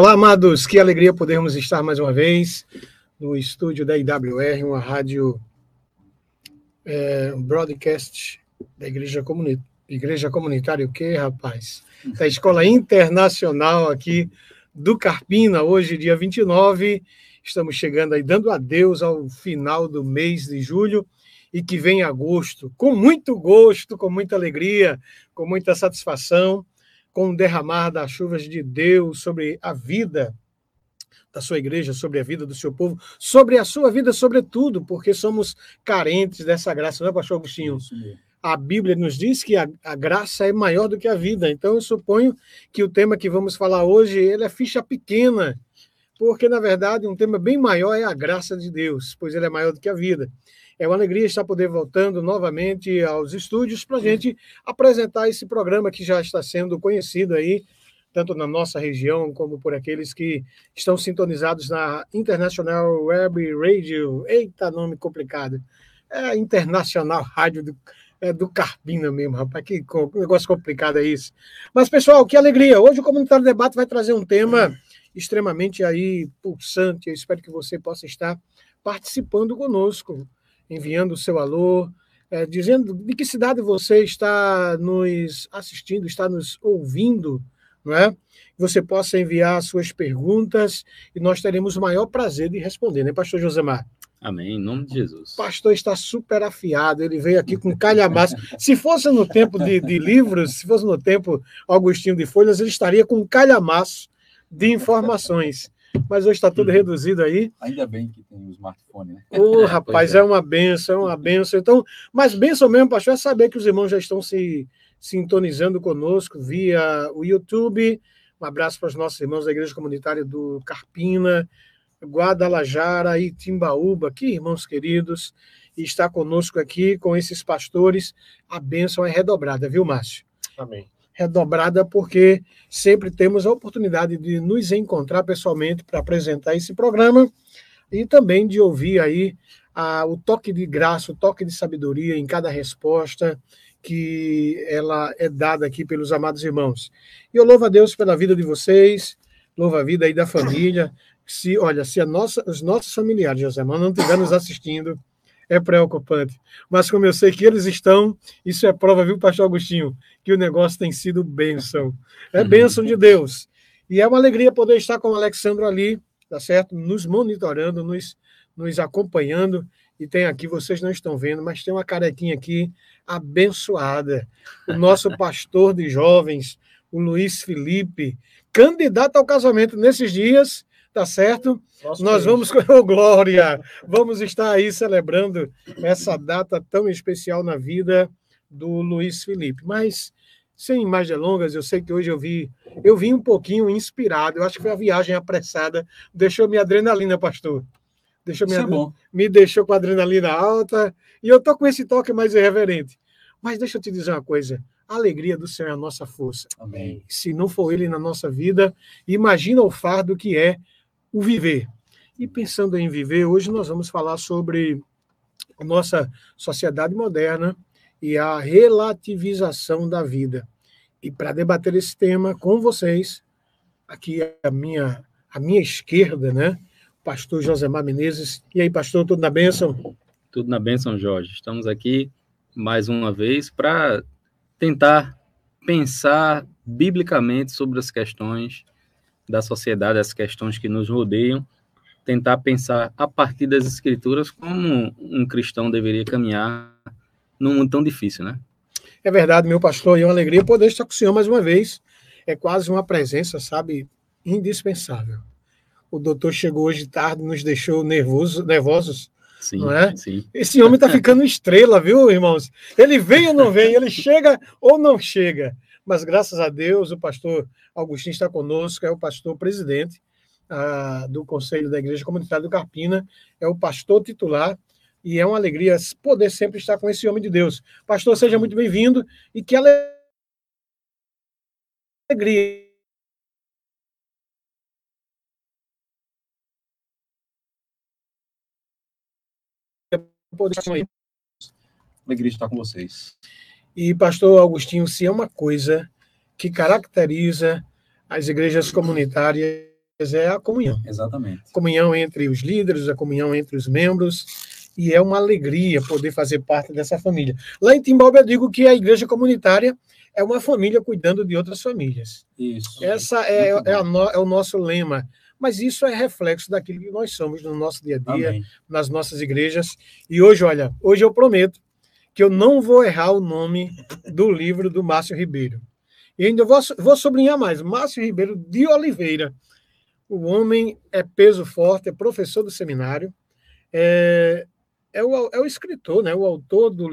Olá, amados, que alegria podermos estar mais uma vez no estúdio da IWR, uma rádio é, um broadcast da Igreja, Comuni Igreja Comunitária, o quê, rapaz? Da Escola Internacional aqui do Carpina, hoje, dia 29. Estamos chegando aí, dando adeus ao final do mês de julho e que vem agosto, com muito gosto, com muita alegria, com muita satisfação com o derramar das chuvas de Deus sobre a vida da sua igreja, sobre a vida do seu povo, sobre a sua vida, sobretudo, porque somos carentes dessa graça, não é, pastor Agostinho? A Bíblia nos diz que a, a, graça é maior do que a vida. Então, eu suponho que o tema que vamos falar hoje ele é ficha pequena, porque, na verdade, um tema bem maior é a graça de Deus, pois ele é maior do que a vida. É uma alegria estar poder voltando novamente aos estúdios para a gente apresentar esse programa que já está sendo conhecido aí, tanto na nossa região como por aqueles que estão sintonizados na International Web Radio. Eita, nome complicado. É a Internacional Rádio do, é do Carpina mesmo, rapaz. Que negócio complicado é isso. Mas, pessoal, que alegria. Hoje o Comunitário Debate vai trazer um tema extremamente aí pulsante. Eu espero que você possa estar participando conosco enviando o seu alô, é, dizendo de que cidade você está nos assistindo, está nos ouvindo, não é? Você possa enviar suas perguntas e nós teremos o maior prazer de responder, né, Pastor Josemar? Amém, em nome de Jesus. O pastor está super afiado, ele veio aqui com calhamaço. se fosse no tempo de, de, livros, se fosse no tempo Augustinho de Folhas, ele estaria com um calhamaço de informações mas hoje está tudo uhum. reduzido aí. Ainda bem que tem o smartphone, né? Ô, oh, rapaz, é. é. uma benção, é uma benção. Então, mas benção mesmo, pastor, é saber que os irmãos já estão se sintonizando conosco via o YouTube. Um abraço para os nossos irmãos da Igreja Comunitária do Carpina, Guadalajara e Timbaúba, que irmãos queridos, e está conosco aqui com esses pastores. A bênção é redobrada, viu, Márcio? Amém redobrada, porque sempre temos a oportunidade de nos encontrar pessoalmente para apresentar esse programa e também de ouvir aí a, o toque de graça, o toque de sabedoria em cada resposta que ela é dada aqui pelos amados irmãos. E eu louvo a Deus pela vida de vocês, louvo a vida aí da família. Se, olha, se nossa, os nossos familiares, José, não estiverem nos assistindo, é preocupante. Mas como eu sei que eles estão, isso é prova, viu, pastor Agostinho, que o negócio tem sido bênção. É bênção de Deus. E é uma alegria poder estar com o Alexandre ali, tá certo? Nos monitorando, nos, nos acompanhando. E tem aqui, vocês não estão vendo, mas tem uma carequinha aqui abençoada. O nosso pastor de jovens, o Luiz Felipe, candidato ao casamento nesses dias tá certo? Nossa, Nós vamos, oh, Glória, vamos estar aí celebrando essa data tão especial na vida do Luiz Felipe. Mas, sem mais delongas, eu sei que hoje eu vi, eu vim um pouquinho inspirado, eu acho que foi a viagem apressada, deixou minha adrenalina, pastor. Deixou minha, é me deixou com a adrenalina alta, e eu tô com esse toque mais irreverente. Mas deixa eu te dizer uma coisa, a alegria do Senhor é a nossa força. Amém. Se não for Ele na nossa vida, imagina o fardo que é o viver. E pensando em viver, hoje nós vamos falar sobre a nossa sociedade moderna e a relativização da vida. E para debater esse tema com vocês, aqui a minha, a minha esquerda, né? Pastor Josemar Menezes. E aí, pastor, tudo na bênção? Tudo na bênção, Jorge. Estamos aqui mais uma vez para tentar pensar biblicamente sobre as questões da sociedade, as questões que nos rodeiam, tentar pensar a partir das escrituras como um cristão deveria caminhar num mundo tão difícil, né? É verdade, meu pastor, e é uma alegria poder estar com o senhor mais uma vez. É quase uma presença, sabe, indispensável. O doutor chegou hoje tarde, nos deixou nervoso, nervosos, sim, não é? Sim. Esse homem está ficando estrela, viu, irmãos? Ele vem ou não vem, ele chega ou não chega mas graças a Deus o pastor Agostinho está conosco, é o pastor presidente ah, do Conselho da Igreja Comunitária do Carpina, é o pastor titular, e é uma alegria poder sempre estar com esse homem de Deus. Pastor, seja muito bem-vindo e que alegria. Alegria estar com vocês. E, pastor Augustinho, se é uma coisa que caracteriza as igrejas comunitárias é a comunhão. Exatamente. Comunhão entre os líderes, a comunhão entre os membros, e é uma alegria poder fazer parte dessa família. Lá em Timbalba eu digo que a igreja comunitária é uma família cuidando de outras famílias. Isso. Essa é, é, a é o nosso lema. Mas isso é reflexo daquilo que nós somos no nosso dia a dia, Amém. nas nossas igrejas. E hoje, olha, hoje eu prometo que eu não vou errar o nome do livro do Márcio Ribeiro. E ainda vou, vou sublinhar mais: Márcio Ribeiro de Oliveira. O homem é peso forte, é professor do seminário, é, é, o, é o escritor, né, o autor do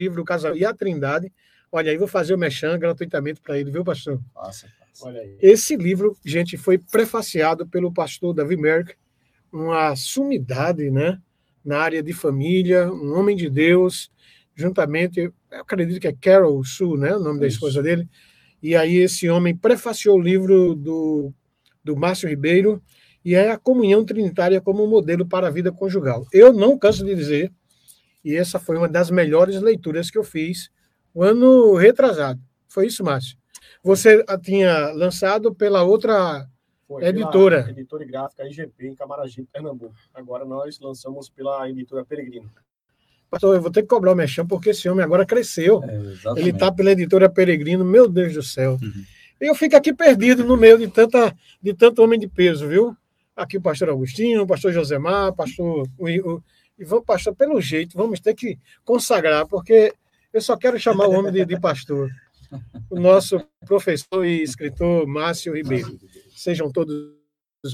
livro Casal e a Trindade. Olha aí, vou fazer o mechan gratuitamente para ele, viu, pastor? Passa, passa. Olha aí. Esse livro, gente, foi prefaciado pelo pastor Davi Merck, uma sumidade, né, na área de família, um homem de Deus, juntamente, eu acredito que é Carol Sue, né, o nome da Isso. esposa dele. E aí esse homem prefaciou o livro do, do Márcio Ribeiro e é a comunhão trinitária como modelo para a vida conjugal. Eu não canso de dizer, e essa foi uma das melhores leituras que eu fiz o ano retrasado. Foi isso, Márcio? Você a tinha lançado pela outra Foi Editora. pela editora e gráfica IGP em Camaragibe, Pernambuco. Agora nós lançamos pela editora Peregrino. Pastor, eu vou ter que cobrar o mexão, porque esse homem agora cresceu. É. Ele está pela editora Peregrino, meu Deus do céu. Uhum. Eu fico aqui perdido no meio de, tanta, de tanto homem de peso, viu? Aqui o pastor Agostinho, o pastor Josemar, pastor. O, o, e vamos, pastor, pelo jeito, vamos ter que consagrar, porque eu só quero chamar o homem de, de pastor. O nosso professor e escritor Márcio Ribeiro. Sejam todos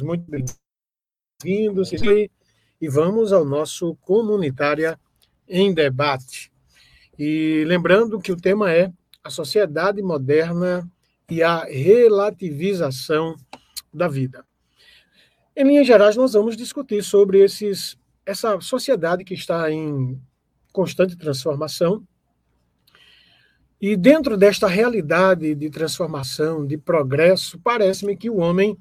muito bem-vindos. E vamos ao nosso Comunitária em Debate. E lembrando que o tema é a sociedade moderna e a relativização da vida. Em linhas gerais, nós vamos discutir sobre esses, essa sociedade que está em constante transformação. E dentro desta realidade de transformação, de progresso, parece-me que o homem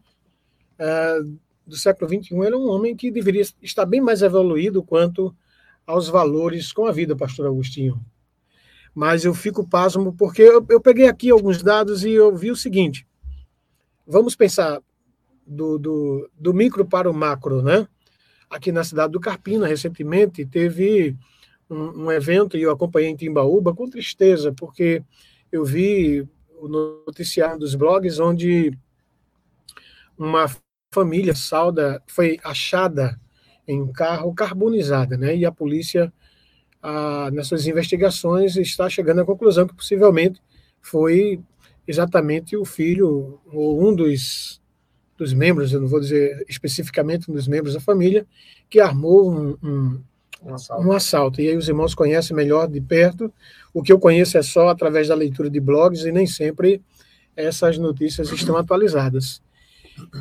uh, do século XXI é um homem que deveria estar bem mais evoluído quanto aos valores com a vida, pastor Agostinho. Mas eu fico pasmo porque eu, eu peguei aqui alguns dados e eu vi o seguinte: vamos pensar do, do, do micro para o macro, né? Aqui na cidade do Carpina, recentemente, teve um, um, evento e eu acompanhei em Timbaúba com tristeza, porque eu vi o noticiário dos blogs onde uma família salda foi achada em um carro carbonizada, né? E a polícia, ah, nas suas investigações, está chegando à conclusão que possivelmente foi exatamente o filho ou um dos dos membros, eu não vou dizer especificamente um dos membros da família, que armou um, um, um, assalto. um, assalto. E aí os irmãos conhecem melhor de perto. O que eu conheço é só através da leitura de blogs e nem sempre essas notícias estão atualizadas.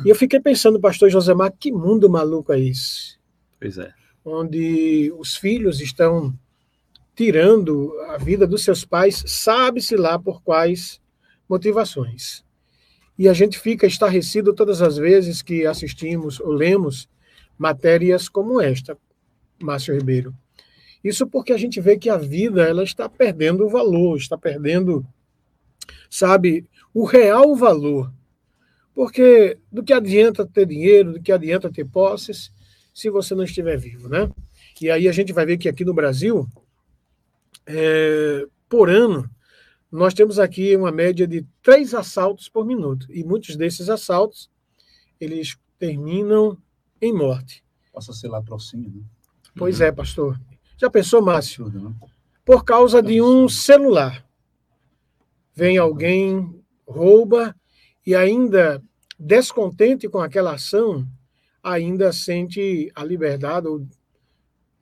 E eu fiquei pensando, pastor Josemar, que mundo maluco é esse? Pois é. Onde os filhos estão tirando a vida dos seus pais, sabe-se lá por quais motivações e a gente fica estarrecido todas as vezes que assistimos ou lemos matérias como esta, Márcio Ribeiro. Isso porque a gente vê que a vida ela está perdendo o valor, está perdendo, sabe, o real valor. Porque do que adianta ter dinheiro, do que adianta ter posses, se você não estiver vivo, né? E aí a gente vai ver que aqui no Brasil, é, por ano, nós temos aqui uma média de três assaltos por minuto. E muitos desses assaltos, eles terminam em morte. Possa ser latrocínio, né? Pois uhum. é, pastor. Já pensou, Márcio? Absurdo, né? Por causa de um celular. Vem alguém, rouba, e ainda descontente com aquela ação, ainda sente a liberdade ou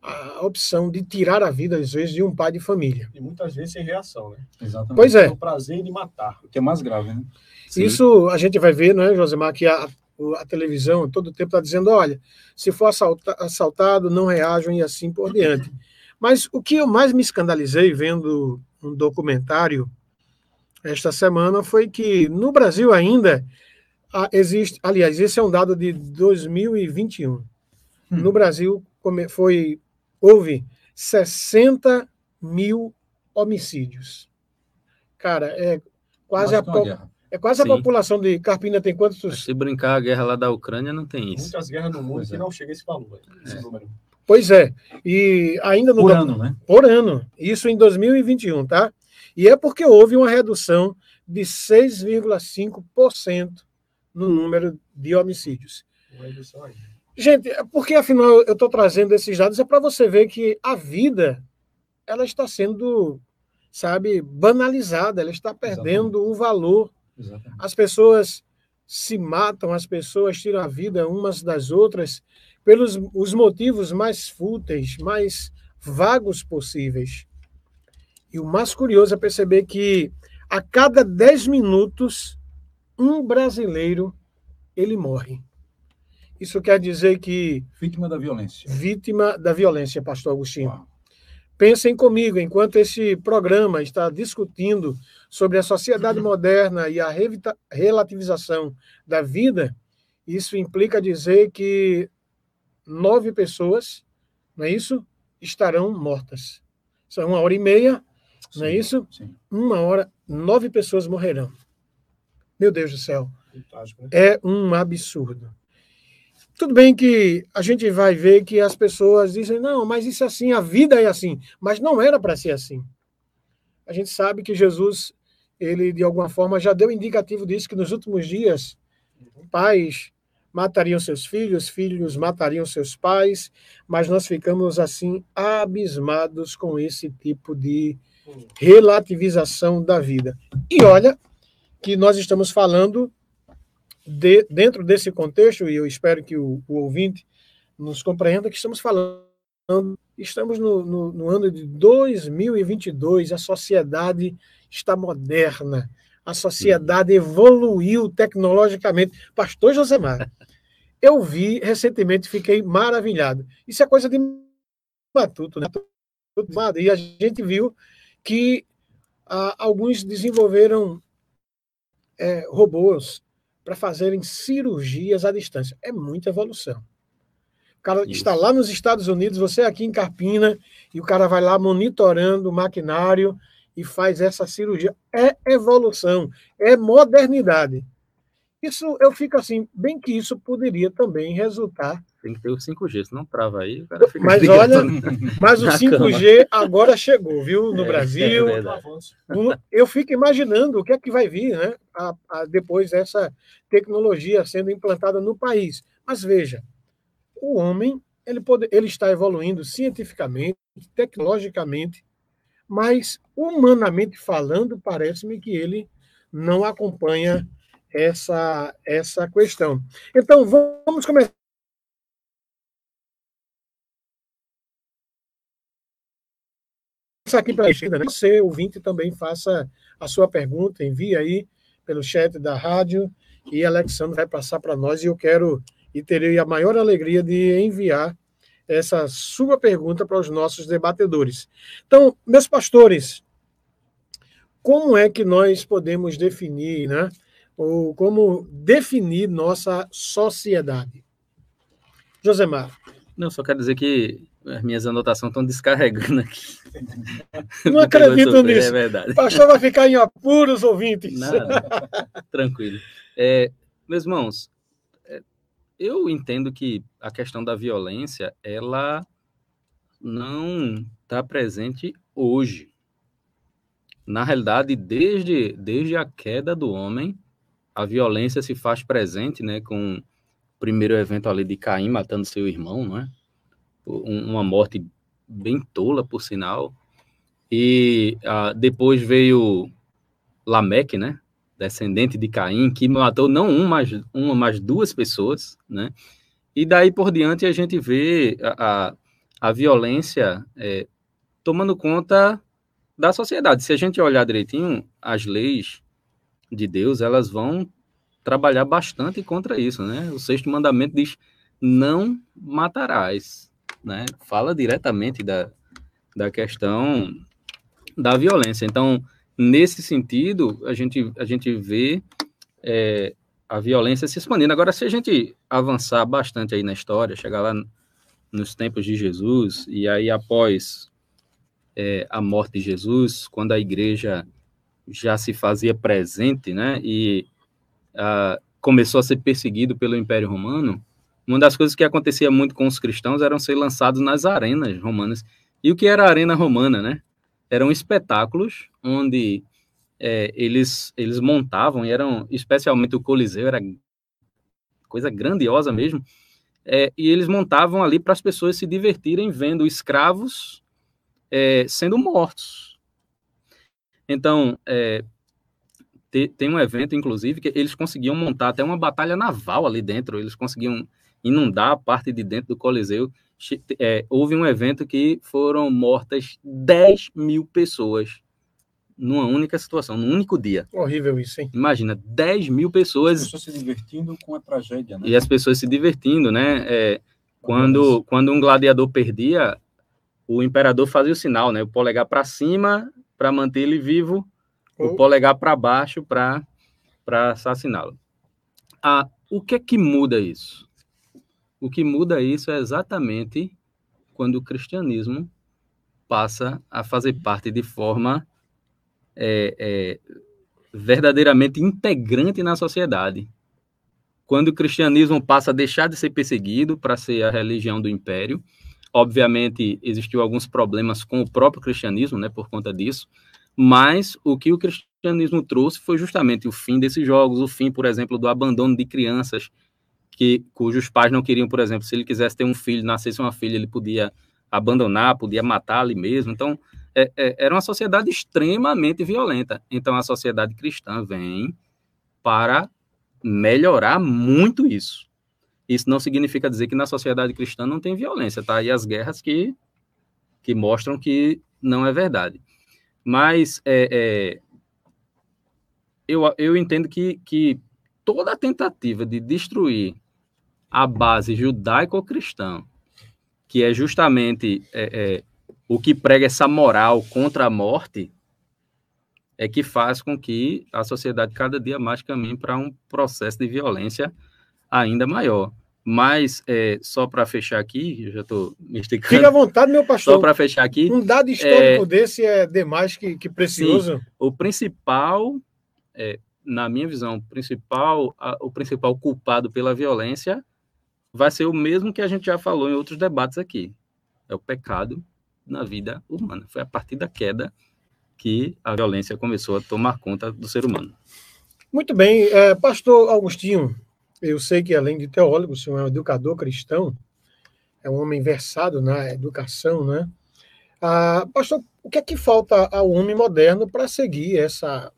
a opção de tirar a vida, às vezes, de um pai de família. E muitas vezes sem reação, né? Exatamente. Pois é. O prazer de matar. O que é mais grave, né? Sim. Isso a gente vai ver, não é, Josemar, que a, a televisão todo o tempo está dizendo, olha, se for assalta, assaltado, não reajam e assim por diante. Mas o que eu mais me escandalizei vendo um documentário esta semana foi que no Brasil ainda existe, aliás, esse é um dado de 2021. Hum. No Brasil foi houve 60 mil homicídios. Cara, é quase a, po É quase a Sim. população de Carpina tem quantos? Se brincar a guerra lá da Ucrânia, não tem isso. Muitas guerras no mundo Pois que é. não chega a esse valor, esse É. número. Pois é. E ainda no Por ano, né? por ano. Isso em 2021, tá? E é porque houve uma redução de 6,5% no número de homicídios. Gente, é porque afinal eu estou trazendo esses dados é para você ver que a vida ela está sendo, sabe, banalizada, ela está perdendo o valor. Exatamente. As pessoas se matam, as pessoas tiram a vida umas das outras pelos os motivos mais fúteis, mais vagos possíveis. E o mais curioso é perceber que a cada 10 minutos um brasileiro ele morre. Isso quer dizer que Vítima da violência. vítima da violência, pastor Agostinho. Uau. Pensem comigo, enquanto esse programa está discutindo sobre a sociedade moderna e a relativização da vida, isso implica dizer que nove pessoas, não é isso? Estarão mortas. São uma hora e meia, não é isso? Sim. Uma hora, nove pessoas morrerão. Meu Deus do céu. Fantástico, né? É um absurdo. Tudo bem que a gente vai ver que as pessoas dizem, não, mas isso é assim, a vida é assim. Mas não era para ser assim. A gente sabe que Jesus, ele de alguma forma já deu indicativo disso, que nos últimos dias, pais matariam seus filhos, filhos matariam seus pais, mas nós ficamos assim abismados com esse tipo de relativização da vida. E olha que nós estamos falando de- dentro desse contexto, e eu espero que o, o ouvinte nos compreenda que estamos falando, estamos no, no- no ano de 2022, a sociedade está moderna, a sociedade evoluiu tecnologicamente. Pastor Josemar, eu vi recentemente, fiquei maravilhado. Isso é coisa de matuto, né? E a gente viu que ah, alguns desenvolveram é, robôs para fazerem cirurgias à distância. É muita evolução. O cara Isso. está lá nos Estados Unidos, você aqui em Carpina, e o cara vai lá monitorando o maquinário e faz essa cirurgia. É evolução, é modernidade. Isso eu fico assim, bem que isso poderia também resultar. Tem que ter o 5G, senão trava aí. O cara fica Mas olha, Mas o Na 5G agora chegou, viu? No É, Brasil. é eu fico imaginando o que é que vai vir né, a- a- depois dessa tecnologia sendo implantada no país. Mas veja, o homem ele, pode, ele está evoluindo cientificamente, tecnologicamente, mas humanamente falando, parece-me que ele não acompanha essa, essa questão. Então, vamos começar. Aqui para a né? Você, ouvinte, também faça a sua pergunta, envie aí pelo chat da rádio e Alexandre vai passar para nós e eu quero e terei a maior alegria de enviar essa sua pergunta para os nossos debatedores. Então, meus pastores, como é que nós podemos definir, né? Ou como definir nossa sociedade? Josemar, Não, só quero dizer que as minhas anotações estão descarregando aqui. não acredito É nisso. verdade. O pastor vai ficar em apuros, ouvintes. Nada. Tranquilo. É, meus irmãos, é, eu entendo que a questão da violência, ela não está presente hoje. Na realidade, desde, desde a queda do homem, a violência se faz presente, né, com o primeiro evento ali de Caim matando seu irmão, não é? Um- uma morte bem tola, por sinal. E ah, depois veio Lameque, né? Descendente de Caim, que matou não um, mas, uma, mas duas pessoas, né? E daí por diante a gente vê a, a, a violência é, tomando conta da sociedade. Se a gente olhar direitinho, as leis de Deus, elas vão trabalhar bastante contra isso, né? O sexto mandamento diz, não matarás, né? Fala diretamente da, da questão da violência. Então, nesse sentido, a gente, a gente vê é, a violência se expandindo. Agora, se a gente avançar bastante aí na história, chegar lá nos tempos de Jesus, e aí após é, a morte de Jesus, quando a igreja já se fazia presente, né? E uh, começou a ser perseguido pelo Império Romano, uma das coisas que acontecia muito com os cristãos eram ser lançados nas arenas romanas. E o que era a arena romana, né? Eram espetáculos onde é, eles, eles montavam, e eram, especialmente o Coliseu, era coisa grandiosa mesmo, é, e eles montavam ali para as pessoas se divertirem vendo escravos é, sendo mortos. Então, é, tem um evento, inclusive, que eles conseguiam montar até uma batalha naval ali dentro, eles conseguiam inundar a parte de dentro do Coliseu. É, houve um evento que foram mortas 10 mil pessoas numa única situação, num único dia. Horrível isso, hein? Imagina, 10 mil pessoas. As pessoas se divertindo com a tragédia, né? E as pessoas se divertindo, né? É, quando, quando um gladiador perdia, o imperador fazia o sinal, né? O polegar para cima para manter ele vivo, oh. o polegar para baixo para assassiná-lo. Ah, o que é que muda isso? O que muda isso é exatamente quando o cristianismo passa a fazer parte de forma é, é, verdadeiramente integrante na sociedade. Quando o cristianismo passa a deixar de ser perseguido para ser a religião do império, obviamente existiu alguns problemas com o próprio cristianismo, né, por conta disso, mas o que o cristianismo trouxe foi justamente o fim desses jogos, o fim, por exemplo, do abandono de crianças que cujos pais não queriam, por exemplo, se ele quisesse ter um filho, nascesse uma filha, ele podia abandonar, podia matar ali mesmo. Então, é, é, era uma sociedade extremamente violenta. Então, a sociedade cristã vem para melhorar muito isso. Isso não significa dizer que na sociedade cristã não tem violência, tá? E as guerras que, que mostram que não é verdade. Mas é, é, eu, eu entendo que, que toda tentativa de destruir a base judaico-cristã, que é justamente é, é, o que prega essa moral contra a morte, é que faz com que a sociedade cada dia mais caminhe para um processo de violência ainda maior. Mas, é, só para fechar aqui, eu já estou me esticando. Fica à vontade, meu pastor. Só para fechar aqui. Um dado histórico é, desse é demais que, que precioso. Sim, o principal, é, na minha visão, o principal, a, o principal culpado pela violência vai ser o mesmo que a gente já falou em outros debates aqui. É o pecado na vida humana. Foi a partir da queda que a violência começou a tomar conta do ser humano. Muito bem. É, pastor Augustinho, eu sei que além de teólogo, o senhor é um educador cristão, é um homem versado na educação, né? Ah, pastor, o que é que falta ao homem moderno para seguir essa,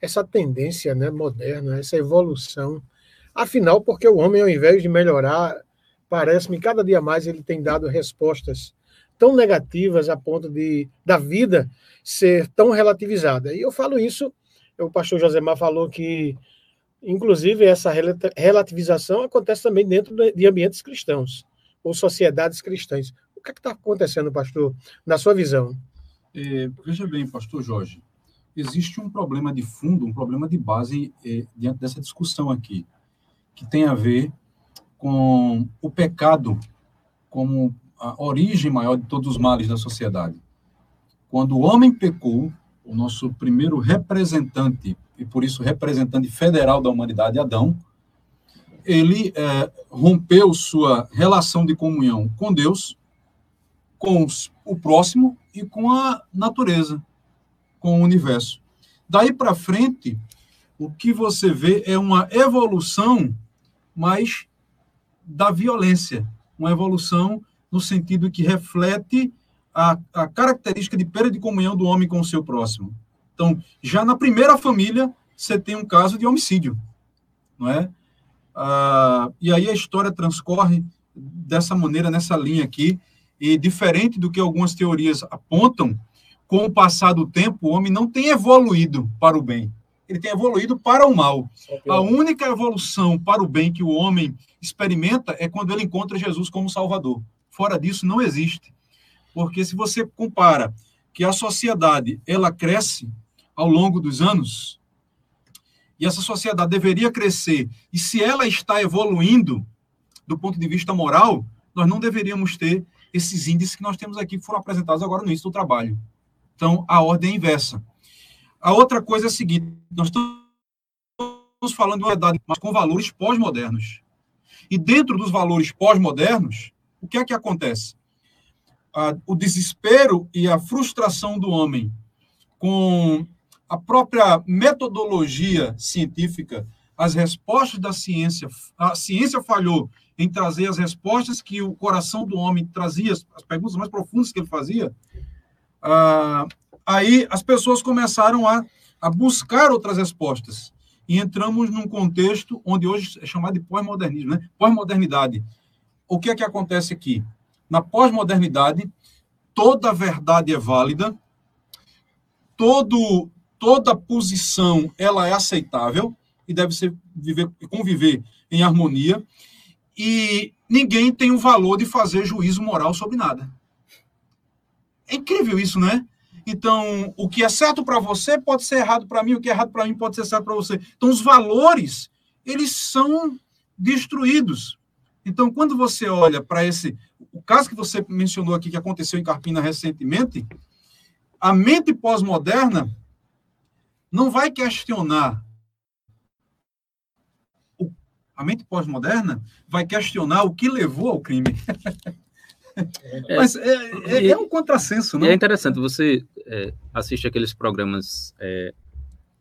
essa tendência né, moderna, essa evolução Afinal, porque o homem, ao invés de melhorar, parece-me cada dia mais ele tem dado respostas tão negativas a ponto de da vida ser tão relativizada. E eu falo isso, o pastor Josemar falou que, inclusive, essa relativização acontece também dentro de ambientes cristãos ou sociedades cristãs. O que é está acontecendo, pastor, na sua visão? É, veja bem, pastor Jorge, existe um problema de fundo, um problema de base é, diante dessa discussão aqui que tem a ver com o pecado como a origem maior de todos os males da sociedade. Quando o homem pecou, o nosso primeiro representante, e por isso representante federal da humanidade, Adão, ele é, rompeu sua relação de comunhão com Deus, com o próximo e com a natureza, com o universo. Daí para frente, o que você vê é uma evolução mas da violência, uma evolução no sentido que reflete a, a característica de perda de comunhão do homem com o seu próximo. Então, já na primeira família, você tem um caso de homicídio, não é? Ah, e aí a história transcorre dessa maneira, nessa linha aqui, e diferente do que algumas teorias apontam, com o passar do tempo, o homem não tem evoluído para o bem ele tem evoluído para o mal. A única evolução para o bem que o homem experimenta é quando ele encontra Jesus como Salvador. Fora disso, não existe. Porque se você compara que a sociedade ela cresce ao longo dos anos, e essa sociedade deveria crescer, e se ela está evoluindo do ponto de vista moral, nós não deveríamos ter esses índices que nós temos aqui, que foram apresentados agora no início do trabalho. Então, a ordem é inversa A outra coisa é a seguinte: nós estamos falando de uma idade, mas com valores pós-modernos. E dentro dos valores pós-modernos, o que é que acontece? Ah, o desespero e a frustração do homem com a própria metodologia científica, as respostas da ciência, a ciência falhou em trazer as respostas que o coração do homem trazia, as perguntas mais profundas que ele fazia, ah, aí as pessoas começaram a, a buscar outras respostas. E entramos num contexto onde hoje é chamado de pós-modernismo, né? pós-modernidade. O que é que acontece aqui? Na pós-modernidade, toda verdade é válida, todo, toda posição ela é aceitável e deve ser viver, conviver em harmonia, e ninguém tem o valor de fazer juízo moral sobre nada. É incrível isso, né? Então, o que é certo para você pode ser errado para mim, o que é errado para mim pode ser certo para você. Então, os valores, eles são destruídos. Então, quando você olha para esse. O caso que você mencionou aqui, que aconteceu em Carpina recentemente, a mente pós-moderna não vai questionar. A mente pós-moderna vai questionar o que levou ao crime. É, Mas é, é, é, um contrassenso, não? é interessante, você é, assiste aqueles programas é,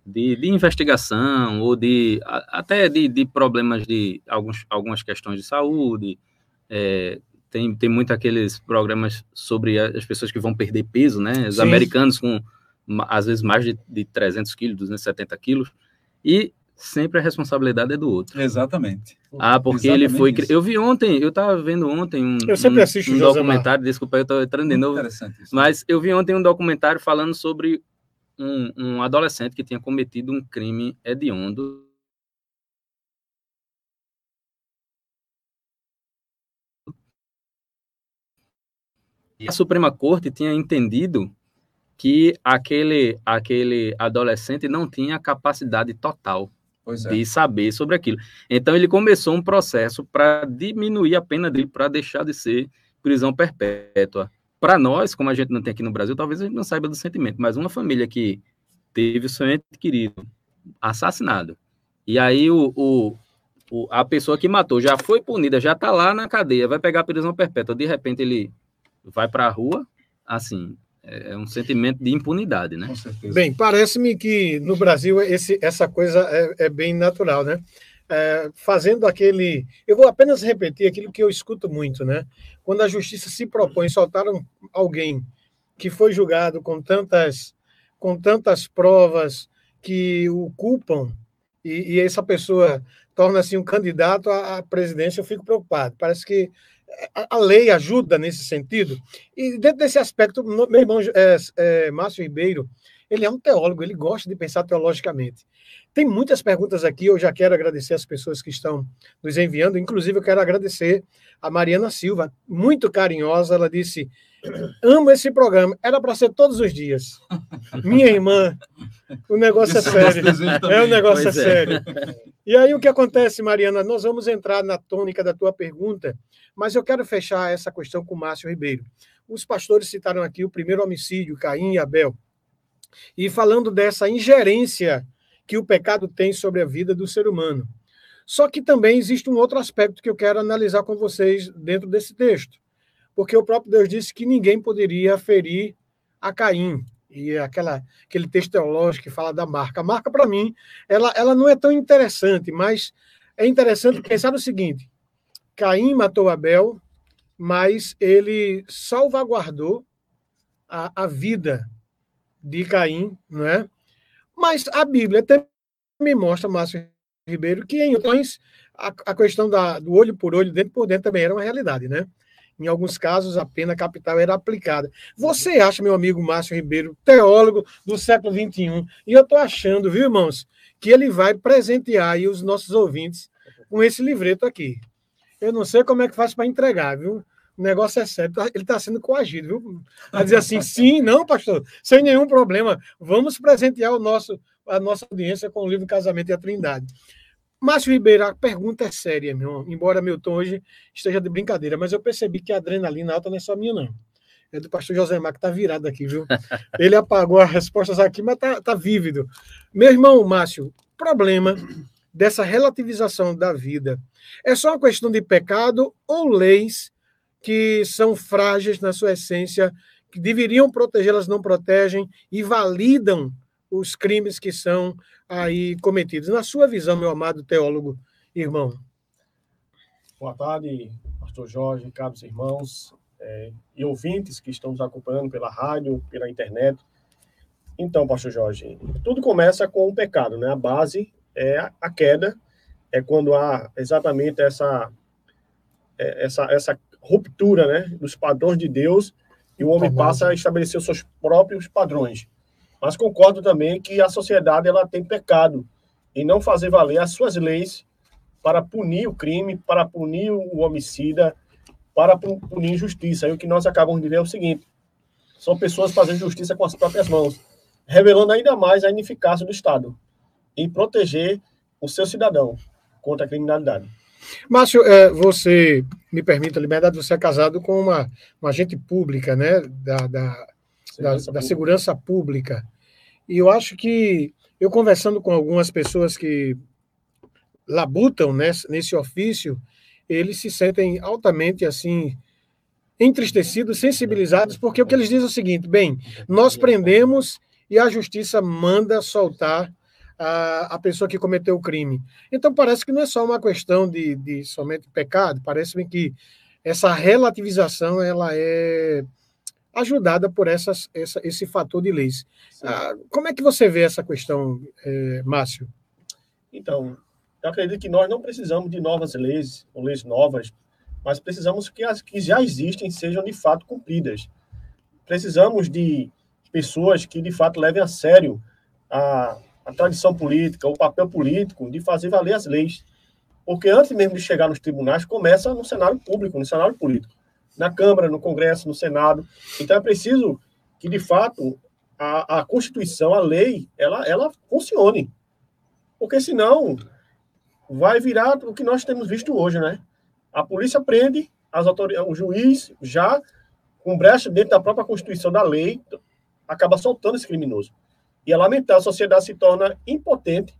de, de, investigação ou de até de, de, problemas de alguns, algumas questões de saúde. É, tem, tem muito aqueles programas sobre as pessoas que vão perder peso, né? Os Sim. americanos com às vezes mais de, de 300 quilos, 270 quilos. E sempre a responsabilidade é do outro. Exatamente. Ah, porque Exatamente ele foi. Isso. Eu vi ontem, eu estava vendo ontem um, eu sempre assisto um, um documentário, desculpa, eu estou entrando de novo. Mas eu vi ontem um documentário falando sobre um, um adolescente que tinha cometido um crime hediondo. E a Suprema Corte tinha entendido que aquele, aquele adolescente não tinha capacidade total é. de saber sobre aquilo. Então ele começou um processo para diminuir a pena dele, para deixar de ser prisão perpétua. Para nós, como a gente não tem aqui no Brasil, talvez a gente não saiba do sentimento, mas uma família que teve o seu ente querido assassinado, e aí o, o, o a pessoa que matou já foi punida, já está lá na cadeia, vai pegar a prisão perpétua, de repente ele vai para a rua, assim, é, é um sentimento de impunidade, né? Com certeza. Bem, parece-me que no Brasil esse, essa coisa é, é bem natural, né? É, fazendo aquele. Eu vou apenas repetir aquilo que eu escuto muito, né? Quando a justiça se propõe soltar um, alguém que foi julgado com tantas, com tantas provas que o culpam, e, e essa pessoa torna-se um candidato à, à presidência, eu fico preocupado. Parece que a, lei ajuda nesse sentido. E dentro desse aspecto, meu irmão é, é, Márcio Ribeiro, ele é um teólogo, ele gosta de pensar teologicamente. Tem muitas perguntas aqui, eu já quero agradecer as pessoas que estão nos enviando, inclusive eu quero agradecer a Mariana Silva, muito carinhosa, ela disse: Amo esse programa, era para ser todos os dias. Minha irmã, o negócio é sério. É o negócio é, é sério. E aí o que acontece, Mariana? Nós vamos entrar na tônica da tua pergunta, mas eu quero fechar essa questão com o Márcio Ribeiro. Os pastores citaram aqui o primeiro homicídio, Caim e Abel. E falando dessa ingerência que o pecado tem sobre a vida do ser humano. Só que também existe um outro aspecto que eu quero analisar com vocês dentro desse texto. Porque o próprio Deus disse que ninguém poderia ferir a Caim. E aquela, aquele texto teológico que fala da marca. A marca, para mim, ela, ela não é tão interessante, mas é interessante pensar no seguinte: Caim matou Abel, mas ele salvaguardou a, a vida de Caim, não é? Mas a Bíblia também mostra, Márcio Ribeiro, que em outros a, a questão da, do olho por olho, dentro por dentro, também era uma realidade, né? Em alguns casos, a pena capital era aplicada. Você acha, meu amigo Márcio Ribeiro, teólogo do século XXI, e eu estou achando, viu, irmãos, que ele vai presentear os nossos ouvintes com esse livreto aqui. Eu não sei como é que faz para entregar, viu? O negócio é sério. Tá, ele está sendo coagido, viu? A dizer assim, sim, não, pastor, sem nenhum problema. Vamos presentear o nosso, a nossa audiência com o livro Casamento e a Trindade. Márcio Ribeiro, a pergunta é séria, meu irmão. Embora meu tom hoje esteja de brincadeira, mas eu percebi que a adrenalina alta não é só minha, não. é do pastor José Mar, que está virado aqui, viu? Ele apagou as respostas aqui, mas está tá vívido. Meu irmão Márcio, problema dessa relativização da vida é só uma questão de pecado ou leis que são frágeis na sua essência, que deveriam protegê-las, não protegem e validam os crimes que são aí cometidos. Na sua visão, meu amado teólogo, irmão. Boa tarde, pastor Jorge, caros irmãos é, e ouvintes que estão nos acompanhando pela rádio, pela internet. Então, pastor Jorge, tudo começa com o pecado, né? A base é a queda, é quando há exatamente essa é, essa essa ruptura, né, dos padrões de Deus e o homem passa a estabelecer os seus próprios padrões. Mas concordo também que a sociedade ela tem pecado em não fazer valer as suas leis para punir o crime, para punir o homicida, para punir injustiça. E o que nós acabamos de ver é o seguinte: são pessoas fazendo justiça com as próprias mãos, revelando ainda mais a ineficácia do Estado em proteger o seu cidadão contra a criminalidade. Márcio, é, você, me permita a liberdade, você é casado com uma, uma agente pública, né, da, da, segurança, da, da segurança pública. E eu acho que, eu conversando com algumas pessoas que labutam nesse, nesse ofício, eles se sentem altamente, assim, entristecidos, sensibilizados, porque o que eles dizem é o seguinte, bem, nós prendemos e a justiça manda soltar a, a pessoa que cometeu o crime. Então, parece que não é só uma questão de, de somente pecado, parece-me que essa relativização ela é ajudada por essas, essa, esse fator de leis. Ah, como é que você vê essa questão, é, Márcio? Então, eu acredito que nós não precisamos de novas leis, ou leis novas, mas precisamos que as que já existem sejam de fato cumpridas. Precisamos de pessoas que de fato levem a sério a, a tradição política, o papel político de fazer valer as leis. Porque antes mesmo de chegar nos tribunais, começa no cenário público, no cenário político. Na Câmara, no Congresso, no Senado. Então é preciso que, de fato, a, a Constituição, a lei, ela, ela funcione. Porque senão vai virar o que nós temos visto hoje, né? A polícia prende, as o juiz já, com brecha dentro da própria Constituição da lei, acaba soltando esse criminoso. E é lamentável, a sociedade se torna impotente.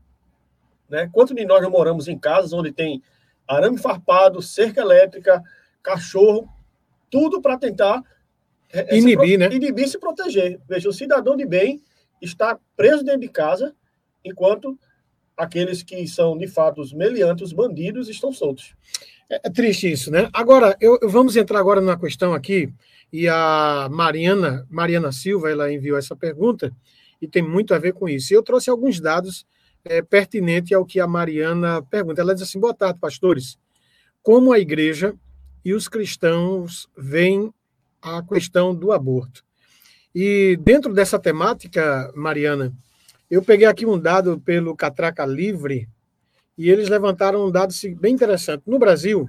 Né? Quantos de nós não moramos em casas onde tem arame farpado, cerca elétrica, cachorro, tudo para tentar é, é, inibir, né? inibir se proteger. Veja, o cidadão de bem está preso dentro de casa, enquanto aqueles que são, de fato, os meliantes, os bandidos, estão soltos. É, é triste isso, né? Agora, eu, vamos entrar agora na questão aqui, e a Mariana, Mariana Silva, ela enviou essa pergunta, e tem muito a ver com isso. E eu trouxe alguns dados é, pertinentes ao que a Mariana pergunta. Ela diz assim: boa tarde, pastores. Como a igreja e os cristãos veem a questão do aborto? E dentro dessa temática, Mariana, eu peguei aqui um dado pelo Catraca Livre e eles levantaram um dado bem interessante. No Brasil,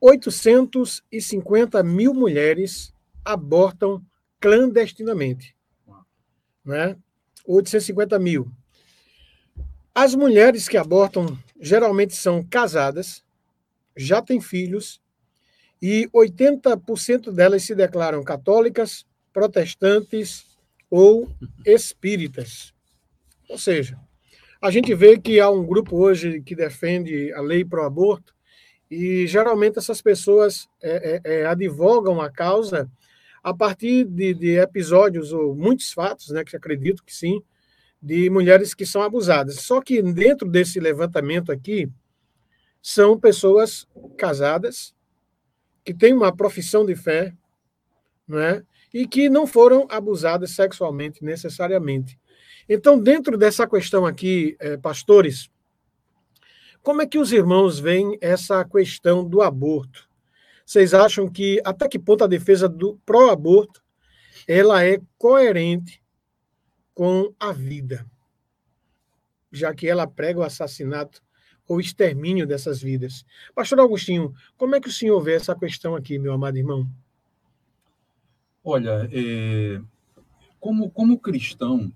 850 mil mulheres abortam clandestinamente né? 850 mil. As mulheres que abortam geralmente são casadas, já têm filhos, e 80% delas se declaram católicas, protestantes ou espíritas. Ou seja, a gente vê que há um grupo hoje que defende a lei pro aborto, e geralmente essas pessoas é, é, é, advogam a causa a partir de, de, episódios ou muitos fatos, né, que acredito que sim, de mulheres que são abusadas. Só que dentro desse levantamento aqui são pessoas casadas que têm uma profissão de fé, não é? E que não foram abusadas sexualmente necessariamente. Então, dentro dessa questão aqui, eh, pastores, como é que os irmãos veem essa questão do aborto? Vocês acham que até que ponto a defesa do pró-aborto ela é coerente com a vida, já que ela prega o assassinato ou extermínio dessas vidas. Pastor Augustinho, como é que o senhor vê essa questão aqui, meu amado irmão? Olha, é, como, como cristão,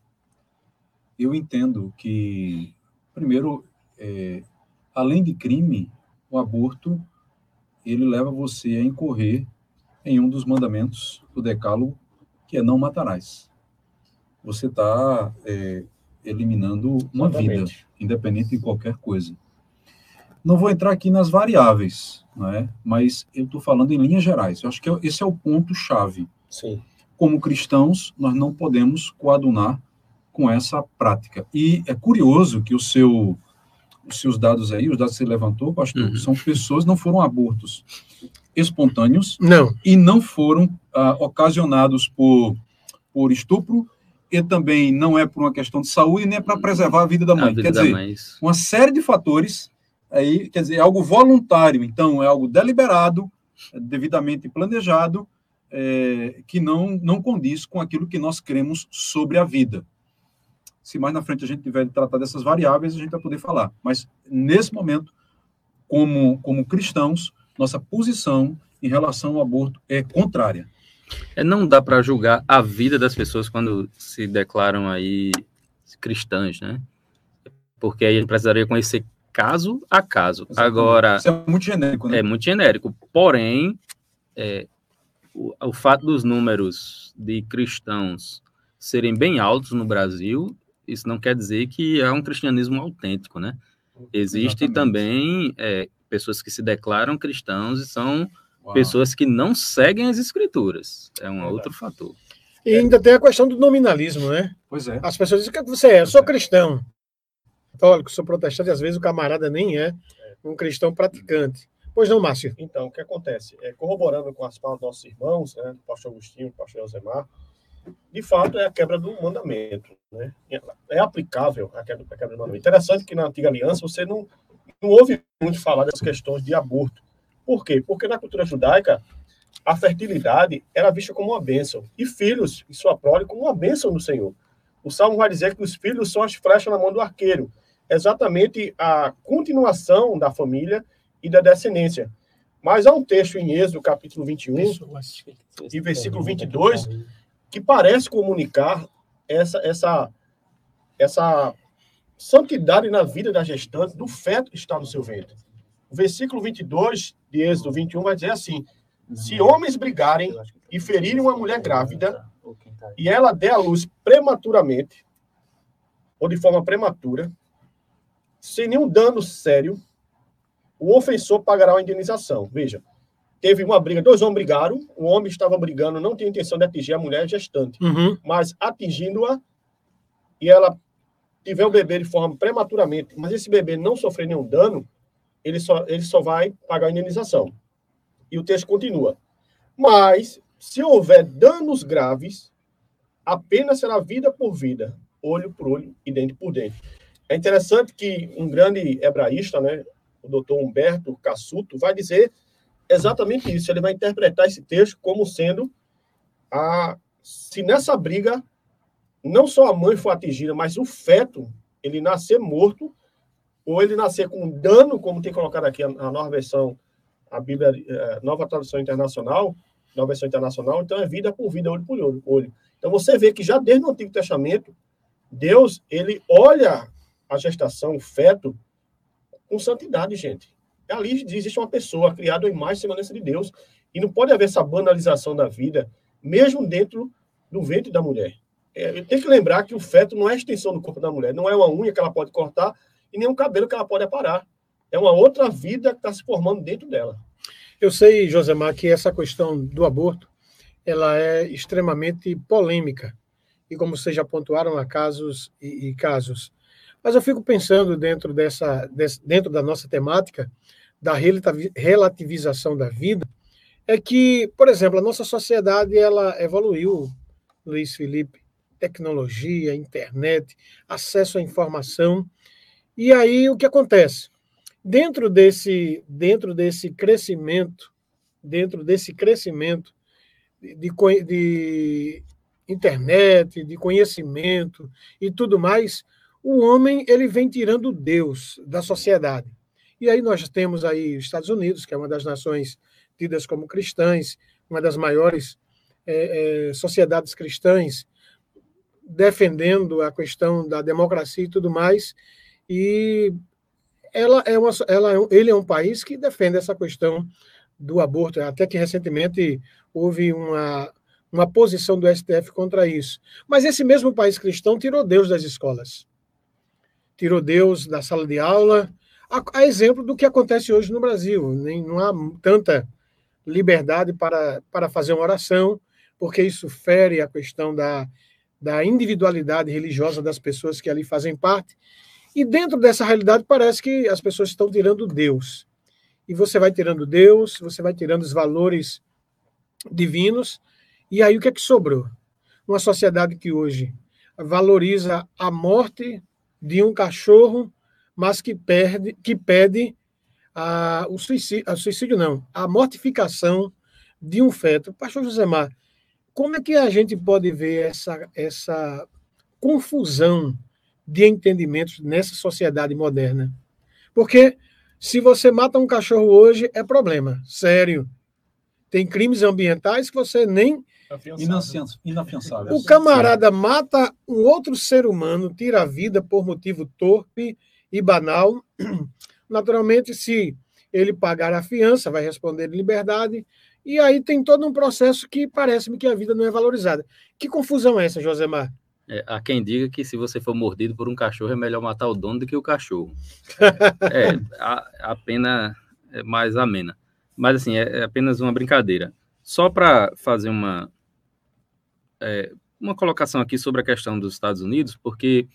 eu entendo que, primeiro, é, além de crime, o aborto ele leva você a incorrer em um dos mandamentos do Decálogo, que é não matarás. Você está é, eliminando uma vida, independente de qualquer coisa. Não vou entrar aqui nas variáveis, é? mas eu estou falando em linhas gerais. Eu acho que esse é o ponto-chave. Sim. Como cristãos, nós não podemos coadunar com essa prática. E é curioso que o seu, os seus dados aí, os dados que você levantou, pastor, uhum. são pessoas, não foram abortos espontâneos. Não. E não foram ah, ocasionados por, por estupro, e também não é por uma questão de saúde, nem é para preservar a vida da mãe. Vida quer dizer, mãe. uma série de fatores aí, quer dizer, é algo voluntário, então é algo deliberado, devidamente planejado, é, que não, não condiz com aquilo que nós cremos sobre a vida. Se mais na frente a gente tiver de tratar dessas variáveis, a gente vai poder falar. Mas, nesse momento, como, como cristãos, nossa posição em relação ao aborto é contrária. É, não dá para julgar a vida das pessoas quando se declaram aí cristãs, né? Porque aí precisaria conhecer caso a caso. Exatamente. Agora. Isso é muito genérico, né? É muito genérico. Porém, é, o, o fato dos números de cristãos serem bem altos no Brasil isso não quer dizer que é um cristianismo autêntico, né? Existem também é, pessoas que se declaram cristãos e são Uau. pessoas que não seguem as escrituras. É um outro fator. E ainda tem a questão do nominalismo, né? Pois é. As pessoas dizem que você é, eu sou é. cristão. Católico, sou protestante, às vezes o camarada nem é um cristão praticante. Pois não, Márcio? Então, o que acontece? É, corroborando com as palavras dos nossos irmãos, né, do pastor Agostinho, do pastor Josemar, de fato, é a quebra do mandamento. Né? É aplicável a quebra, a quebra do mandamento. Interessante que na antiga aliança você não, não ouve muito falar das questões de aborto. Por quê? Porque na cultura judaica, a fertilidade era vista como uma bênção. E filhos, e sua prole, como uma bênção do Senhor. O Salmo vai dizer que os filhos são as flechas na mão do arqueiro. Exatamente a continuação da família e da descendência. Mas há um texto em Êxodo, capítulo 21, e versículo 22, que parece comunicar essa, essa, essa santidade na vida da gestante, do feto que está no seu ventre. O versículo 22 de Êxodo 21 vai dizer assim: Se homens brigarem e ferirem uma mulher grávida, e ela der à luz prematuramente, ou de forma prematura, sem nenhum dano sério, o ofensor pagará uma indenização. Veja, teve uma briga, dois homens brigaram, o homem estava brigando, não tinha intenção de atingir a mulher gestante, uhum. mas atingindo-a, e ela tiver o bebê de forma prematuramente, mas esse bebê não sofrer nenhum dano, ele só, ele só vai pagar a indenização. E o texto continua. Mas, se houver danos graves, apenas será vida por vida, olho por olho e dente por dente. É interessante que um grande hebraísta, né, o doutor Humberto Cassuto, vai dizer exatamente isso. Ele vai interpretar esse texto como sendo a se nessa briga não só a mãe for atingida, mas o feto ele nascer morto ou ele nascer com dano, como tem colocado aqui a, a nova versão, a Bíblia, a é, nova tradução internacional, nova versão internacional, então é vida por vida, olho por olho, olho. Então você vê que já desde o Antigo Testamento, Deus, ele olha a gestação, o feto, com santidade, gente ali existe uma pessoa criada em e semelhança de Deus, e não pode haver essa banalização da vida, mesmo dentro do ventre da mulher. É, tem que lembrar que o feto não é a extensão do corpo da mulher, não é uma unha que ela pode cortar e nem um cabelo que ela pode aparar. É uma outra vida que está se formando dentro dela. Eu sei, Josemar, que essa questão do aborto ela é extremamente polêmica. E como vocês já pontuaram, há casos e, e casos. Mas eu fico pensando dentro dessa, dentro da nossa temática, da relativização da vida é que, por exemplo, a nossa sociedade ela evoluiu, Luiz Felipe, tecnologia, internet, acesso à informação. E aí o que acontece? Dentro desse dentro desse crescimento, dentro desse crescimento de, de internet, de conhecimento e tudo mais, o homem ele vem tirando Deus da sociedade. E aí nós temos aí os Estados Unidos, que é uma das nações tidas como cristãs, uma das maiores é, é, sociedades cristãs, defendendo a questão da democracia e tudo mais. E ela é uma, ela, é ele é um país que defende essa questão do aborto, até que recentemente houve uma, uma posição do STF contra isso. Mas esse mesmo país cristão tirou Deus das escolas. Tirou Deus da sala de aula, a, a exemplo do que acontece hoje no Brasil. Nem, não há tanta liberdade para, para fazer uma oração, porque isso fere a questão da, da individualidade religiosa das pessoas que ali fazem parte. E dentro dessa realidade parece que as pessoas estão tirando Deus. E você vai tirando Deus, você vai tirando os valores divinos, e aí o que é que sobrou? Uma sociedade que hoje valoriza a morte de um cachorro, mas que perde, que pede a, o suicídio, a suicídio não, a mortificação de um feto. Pastor Josemar, como é que a gente pode ver essa, essa confusão de entendimentos nessa sociedade moderna? Porque se você mata um cachorro hoje, é problema, sério. Tem crimes ambientais que você nem. Inafiançável. O camarada mata um outro ser humano, tira a vida por motivo torpe e banal. Naturalmente, se ele pagar a fiança, vai responder em liberdade. E aí tem todo um processo que parece-me que a vida não é valorizada. Que confusão é essa, Josemar? É, há quem diga que se você for mordido por um cachorro, é melhor matar o dono do que o cachorro. é, a, a pena é mais amena. Mas, assim, é, é apenas uma brincadeira. Só para fazer uma, é, uma colocação aqui sobre a questão dos Estados Unidos, porque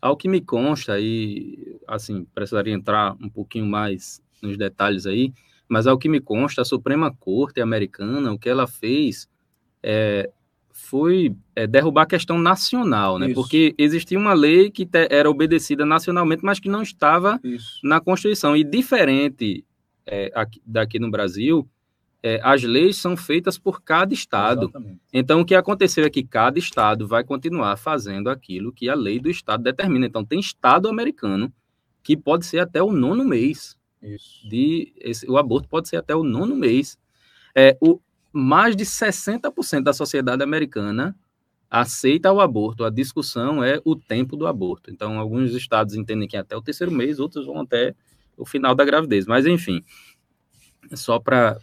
ao que me consta, e assim, precisaria entrar um pouquinho mais nos detalhes aí, mas ao que me consta, a Suprema Corte americana, o que ela fez é, foi é, derrubar a questão nacional, né? Isso. Porque existia uma lei que te, era obedecida nacionalmente, mas que não estava Isso. na Constituição. E diferente é, aqui, daqui no Brasil, é, as leis são feitas por cada estado. Exatamente. Então, o que aconteceu é que cada estado vai continuar fazendo aquilo que a lei do estado determina. Então, tem estado americano que pode ser até o nono mês. Isso. De, esse, o aborto pode ser até o nono mês. É, o, mais de 60% da sociedade americana aceita o aborto. A discussão é o tempo do aborto. Então, alguns estados entendem que é até o terceiro mês, outros vão até o final da gravidez. Mas, enfim, só para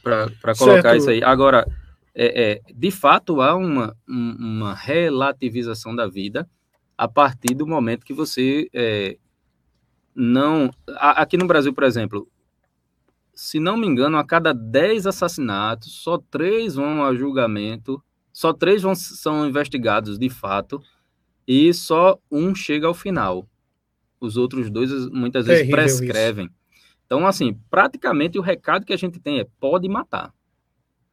colocar certo. isso aí. Agora, é, é, de fato, há uma, uma relativização da vida a partir do momento que você é, não. Aqui no Brasil, por exemplo, se não me engano, a cada 10 assassinatos, só três vão a julgamento, só três vão, são investigados de fato, e só um chega ao final. Os outros dois muitas vezes prescrevem. Isso. Então, assim, praticamente o recado que a gente tem é pode matar.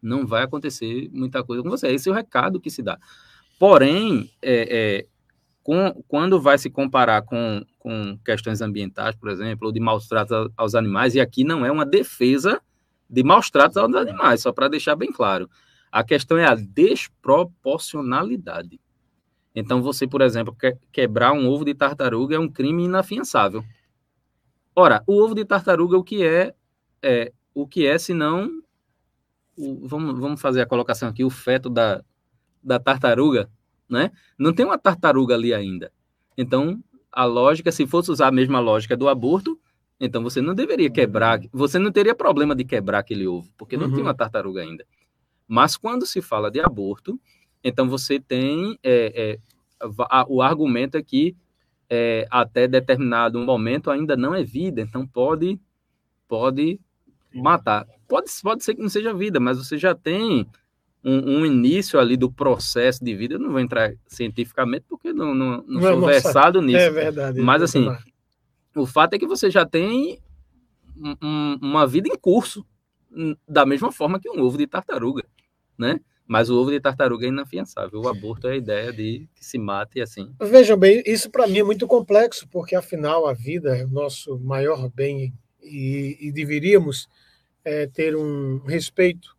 Não vai acontecer muita coisa com você. Esse é o recado que se dá. Porém, é, é, com, quando vai se comparar com, com questões ambientais, por exemplo, ou de maus tratos aos animais, e aqui não é uma defesa de maus tratos aos animais, só para deixar bem claro. A questão é a desproporcionalidade. Então, você, por exemplo, quebrar um ovo de tartaruga é um crime inafiançável. Ora, o ovo de tartaruga, o que é, é o que é, senão, o, vamos, vamos fazer a colocação aqui, o feto da, da tartaruga, né? Não tem uma tartaruga ali ainda. Então, a lógica, se fosse usar a mesma lógica do aborto, então você não deveria quebrar, você não teria problema de quebrar aquele ovo, porque não uhum. tem uma tartaruga ainda. Mas quando se fala de aborto, então você tem é, é, a, o argumento aqui é, até determinado momento ainda não é vida, então pode pode matar. Pode, pode ser que não seja vida, mas você já tem um, um início ali do processo de vida. Eu não vou entrar cientificamente porque não, não, não, sou versado nisso. É verdade. Mas assim, o fato é que você já tem um, uma vida em curso, da mesma forma que um ovo de tartaruga, né? Mas o ovo de tartaruga é inafiançável. O aborto é a ideia de que se mate assim. Vejam bem, isso para mim é muito complexo, porque afinal a vida é o nosso maior bem e, e deveríamos é, ter um respeito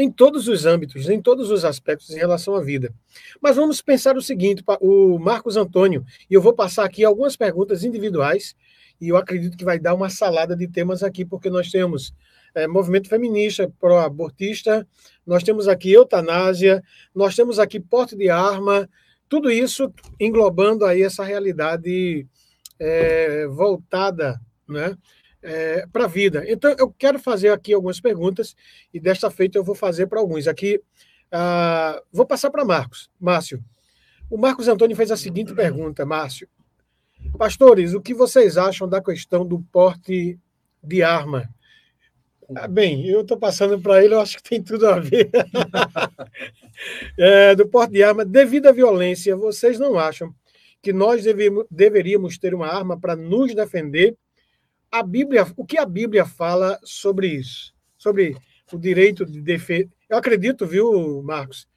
em todos os âmbitos, em todos os aspectos em relação à vida. Mas vamos pensar o seguinte: o Marcos Antônio, e eu vou passar aqui algumas perguntas individuais, e eu acredito que vai dar uma salada de temas aqui, porque nós temos é, movimento feminista pró-abortista, nós temos aqui eutanásia, nós temos aqui porte de arma, tudo isso englobando aí essa realidade é, voltada né, é, para a vida. Então, eu quero fazer aqui algumas perguntas e desta feita eu vou fazer para alguns. Aqui, ah, vou passar para Marcos. Márcio. O Marcos Antônio fez a seguinte pergunta, Márcio. Pastores, o que vocês acham da questão do porte de arma? Ah, bem, eu estou passando para ele, eu acho que tem tudo a ver. é, do porte de arma, devido à violência, vocês não acham que nós deveríamos, deveríamos ter uma arma para nos defender? A Bíblia, o que a Bíblia fala sobre isso? Sobre o direito de defesa. Eu acredito, viu, Marcos,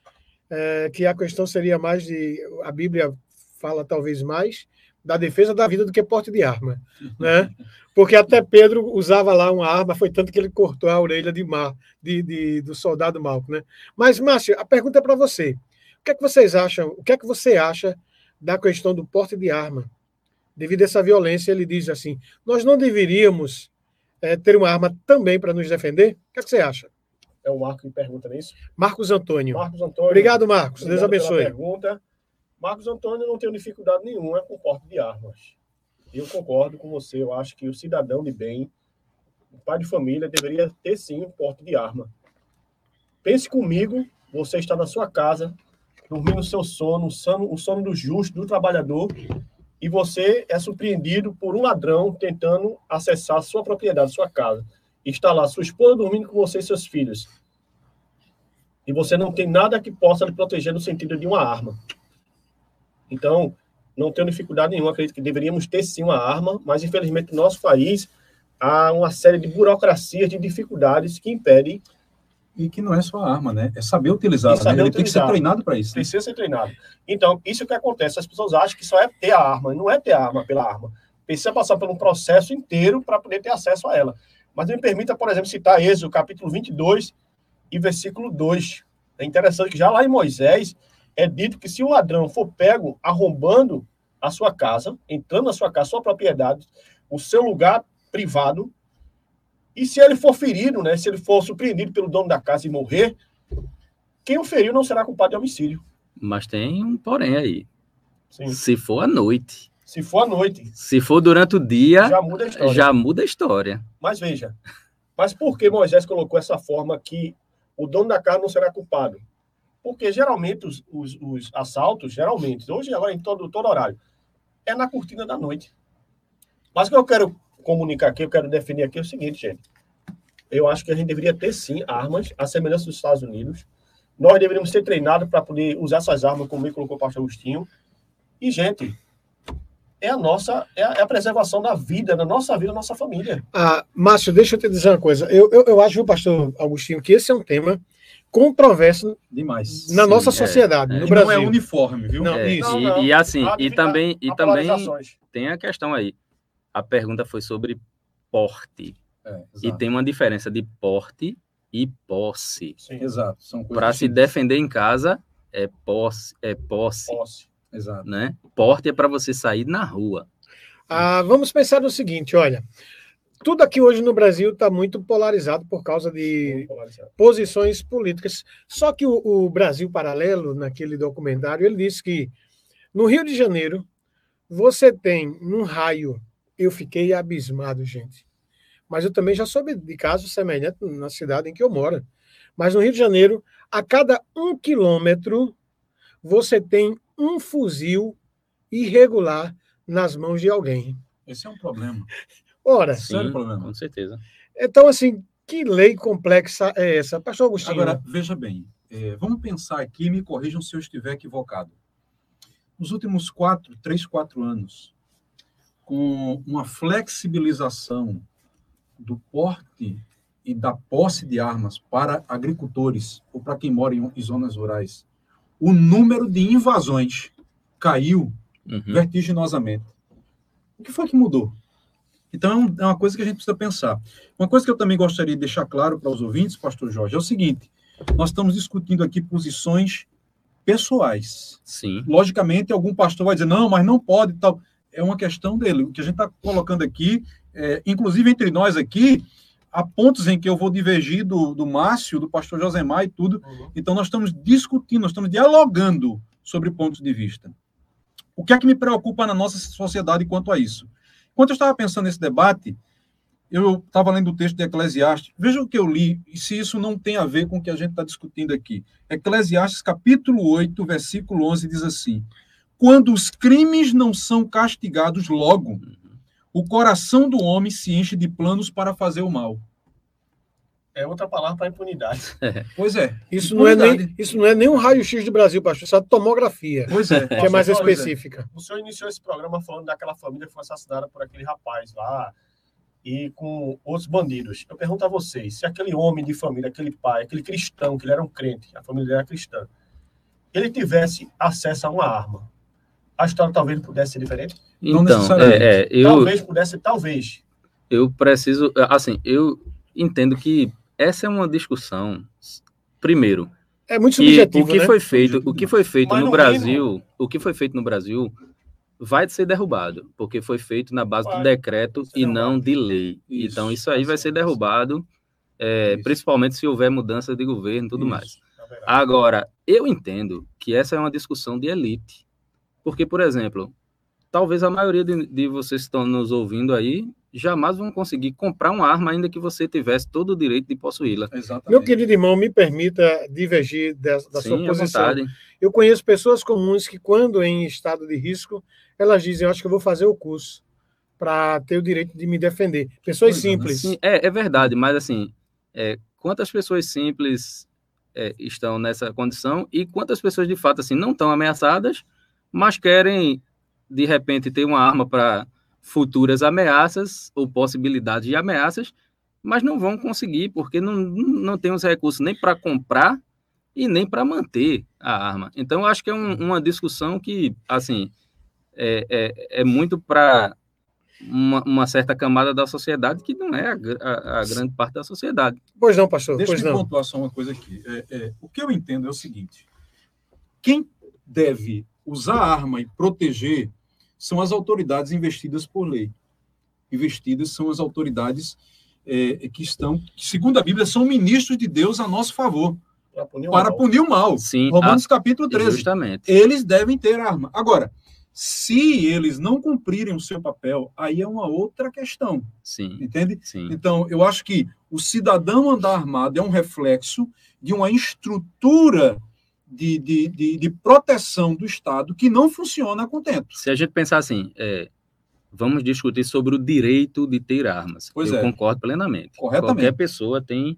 é, que a questão seria mais de. A Bíblia fala talvez mais da defesa da vida do que porte de arma, né? Porque até Pedro usava lá uma arma, foi tanto que ele cortou a orelha de Mar, de, de do soldado Malco, né? Mas Márcio, a pergunta é para você. O que é que vocês acham? O que é que você acha da questão do porte de arma? Devido a essa violência, ele diz assim: nós não deveríamos é, ter uma arma também para nos defender? O que é que você acha? É o Marco que pergunta nisso? Marcos Antônio. Marcos Antônio. Obrigado, Marcos. Obrigado Deus abençoe. pergunta. Marcos Antônio não tem dificuldade nenhuma com o porte de armas. Eu concordo com você. Eu acho que o cidadão de bem, o pai de família, deveria ter sim um porte de arma. Pense comigo, você está na sua casa, dormindo o seu sono, o sono, o sono do justo, do trabalhador, e você é surpreendido por um ladrão tentando acessar sua propriedade, sua casa. Está lá sua esposa dormindo com você e seus filhos. E você não tem nada que possa lhe proteger no sentido de uma arma. Então, não tenho dificuldade nenhuma, acredito que deveríamos ter sim uma arma, mas infelizmente no nosso país há uma série de burocracias, de dificuldades que impedem. E que não é só a arma, né? É saber utilizá-la. Né? Ele tem que ser treinado para isso. Né? Precisa ser treinado. Então, isso que acontece. As pessoas acham que só é ter a arma. Não é ter a arma pela arma. Precisa passar por um processo inteiro para poder ter acesso a ela. Mas me permita, por exemplo, citar Êxodo, capítulo 22 e versículo 2. É interessante que já lá em Moisés, é dito que se um ladrão for pego arrombando a sua casa, entrando na sua casa, sua propriedade, o seu lugar privado, e se ele for ferido, né, se ele for surpreendido pelo dono da casa e morrer, quem o feriu não será culpado de homicídio. Mas tem um porém aí. Sim. Se for à noite. Se for à noite. Se for durante o dia, já muda a história. Já muda a história. Mas veja, mas por que Moisés colocou essa forma que o dono da casa não será culpado? Porque geralmente os, os, os assaltos, geralmente, hoje agora em todo, todo horário, é na cortina da noite. Mas o que eu quero comunicar aqui, eu quero definir aqui é o seguinte, gente. Eu acho que a gente deveria ter sim armas, a semelhança dos Estados Unidos. Nós deveríamos ser treinados para poder usar essas armas, como me colocou o pastor Agostinho. E, gente, é a nossa, é a, é a, preservação da vida, da nossa vida, da nossa família. Ah, Márcio, deixa eu te dizer uma coisa. Eu, eu, eu acho, pastor Agostinho, que esse é um tema controverso demais na Sim, nossa é, sociedade, é, no Brasil. Não é uniforme, viu? Não, é, não, não. E, e, assim, e também, e também tem a questão aí. A pergunta foi sobre porte. É, e tem uma diferença de porte e posse. Sim, exato. Para se defender em casa é posse, é posse. Posse. Exato. Né? Porte é para você sair na rua. Ah, vamos pensar no seguinte, olha, tudo aqui hoje no Brasil está muito polarizado por causa de posições políticas. Só que o, o, Brasil Paralelo, naquele documentário, ele disse que no Rio de Janeiro você tem um raio. Eu fiquei abismado, gente. Mas eu também já soube de casos semelhantes na cidade em que eu moro. Mas no Rio de Janeiro, a cada um quilômetro, você tem um fuzil irregular nas mãos de alguém. Esse é um problema. Ora, Sim, com certeza. Então, assim, que lei complexa é essa? Pastor Agostinho. Agora, veja bem, é, vamos pensar aqui, me corrijam se eu estiver equivocado. Nos últimos quatro, três, quatro anos, com uma flexibilização do porte e da posse de armas para agricultores ou para quem mora em zonas rurais, o número de invasões caiu uhum. vertiginosamente. O que foi que mudou? Então, é uma coisa que a gente precisa pensar. Uma coisa que eu também gostaria de deixar claro para os ouvintes, pastor Jorge, é o seguinte: nós estamos discutindo aqui posições pessoais. Sim. Logicamente, algum pastor vai dizer, não, mas não pode tal. É uma questão dele. O que a gente está colocando aqui, é, inclusive entre nós aqui, há pontos em que eu vou divergir do, do Márcio, do pastor Josemar e tudo. Uhum. Então, nós estamos discutindo, nós estamos dialogando sobre pontos de vista. O que é que me preocupa na nossa sociedade quanto a isso? Enquanto eu estava pensando nesse debate, eu estava lendo o texto de Eclesiastes, veja o que eu li, e se isso não tem a ver com o que a gente está discutindo aqui. Eclesiastes, capítulo 8, versículo 11, diz assim: Quando os crimes não são castigados logo, o coração do homem se enche de planos para fazer o mal. É outra palavra para impunidade. É. Pois é. Isso não é, nem, isso não é nem um raio-x do Brasil, pastor, isso é tomografia. Pois é. Que é mais específica. O senhor iniciou esse programa falando daquela família que foi assassinada por aquele rapaz lá e com outros bandidos. Eu pergunto a vocês, se aquele homem de família, aquele pai, aquele cristão, que ele era um crente, a família dele era cristã, ele tivesse acesso a uma arma, a história talvez pudesse ser diferente? Então, é, é, eu, talvez pudesse, talvez. Eu preciso, assim, eu entendo que essa é uma discussão. Primeiro, é muito subjetivo, o que né? foi feito, o que foi feito Mas no Brasil, mínimo... o que foi feito no Brasil vai ser derrubado, porque foi feito na base vai. do decreto e não de lei. Isso. Então isso aí vai ser derrubado, é, principalmente se houver mudança de governo e tudo isso. mais. É Agora, eu entendo que essa é uma discussão de elite, porque, por exemplo, talvez a maioria de, de vocês que estão nos ouvindo aí jamais vão conseguir comprar uma arma ainda que você tivesse todo o direito de possuí-la. Meu querido irmão, me permita divergir da, da Sim, sua posição. Eu conheço pessoas comuns que, quando em estado de risco, elas dizem: Eu acho que eu vou fazer o curso para ter o direito de me defender. Pessoas pois é, simples. Sim, é, é verdade, mas assim, é, quantas pessoas simples é, estão nessa condição e quantas pessoas de fato assim não estão ameaçadas, mas querem de repente ter uma arma para futuras ameaças ou possibilidades de ameaças, mas não vão conseguir, porque não, não tem os recursos nem para comprar e nem para manter a arma. Então, eu acho que é um, uma discussão que, assim, é, é, é muito para uma, uma, certa camada da sociedade que não é a, a, a, grande parte da sociedade. Pois não, pastor. Deixa pois eu pontuar só uma coisa aqui. É, é, o que eu entendo é o seguinte: quem deve usar a arma e proteger são as autoridades investidas por lei. Investidas são as autoridades é, que estão, que, segundo a Bíblia, são ministros de Deus a nosso favor. Para punir o para mal. Punir o mal. Sim, Romanos a... capítulo 13. Justamente. Eles devem ter arma. Agora, se eles não cumprirem o seu papel, aí é uma outra questão. Sim. Entende? Sim. Então, eu acho que o cidadão andar armado é um reflexo de uma estrutura de, de, de, de, proteção do Estado que não funciona a contento. Se a gente pensar assim, é, vamos discutir sobre o direito de ter armas. Pois Eu é. concordo plenamente. Corretamente. Qualquer pessoa tem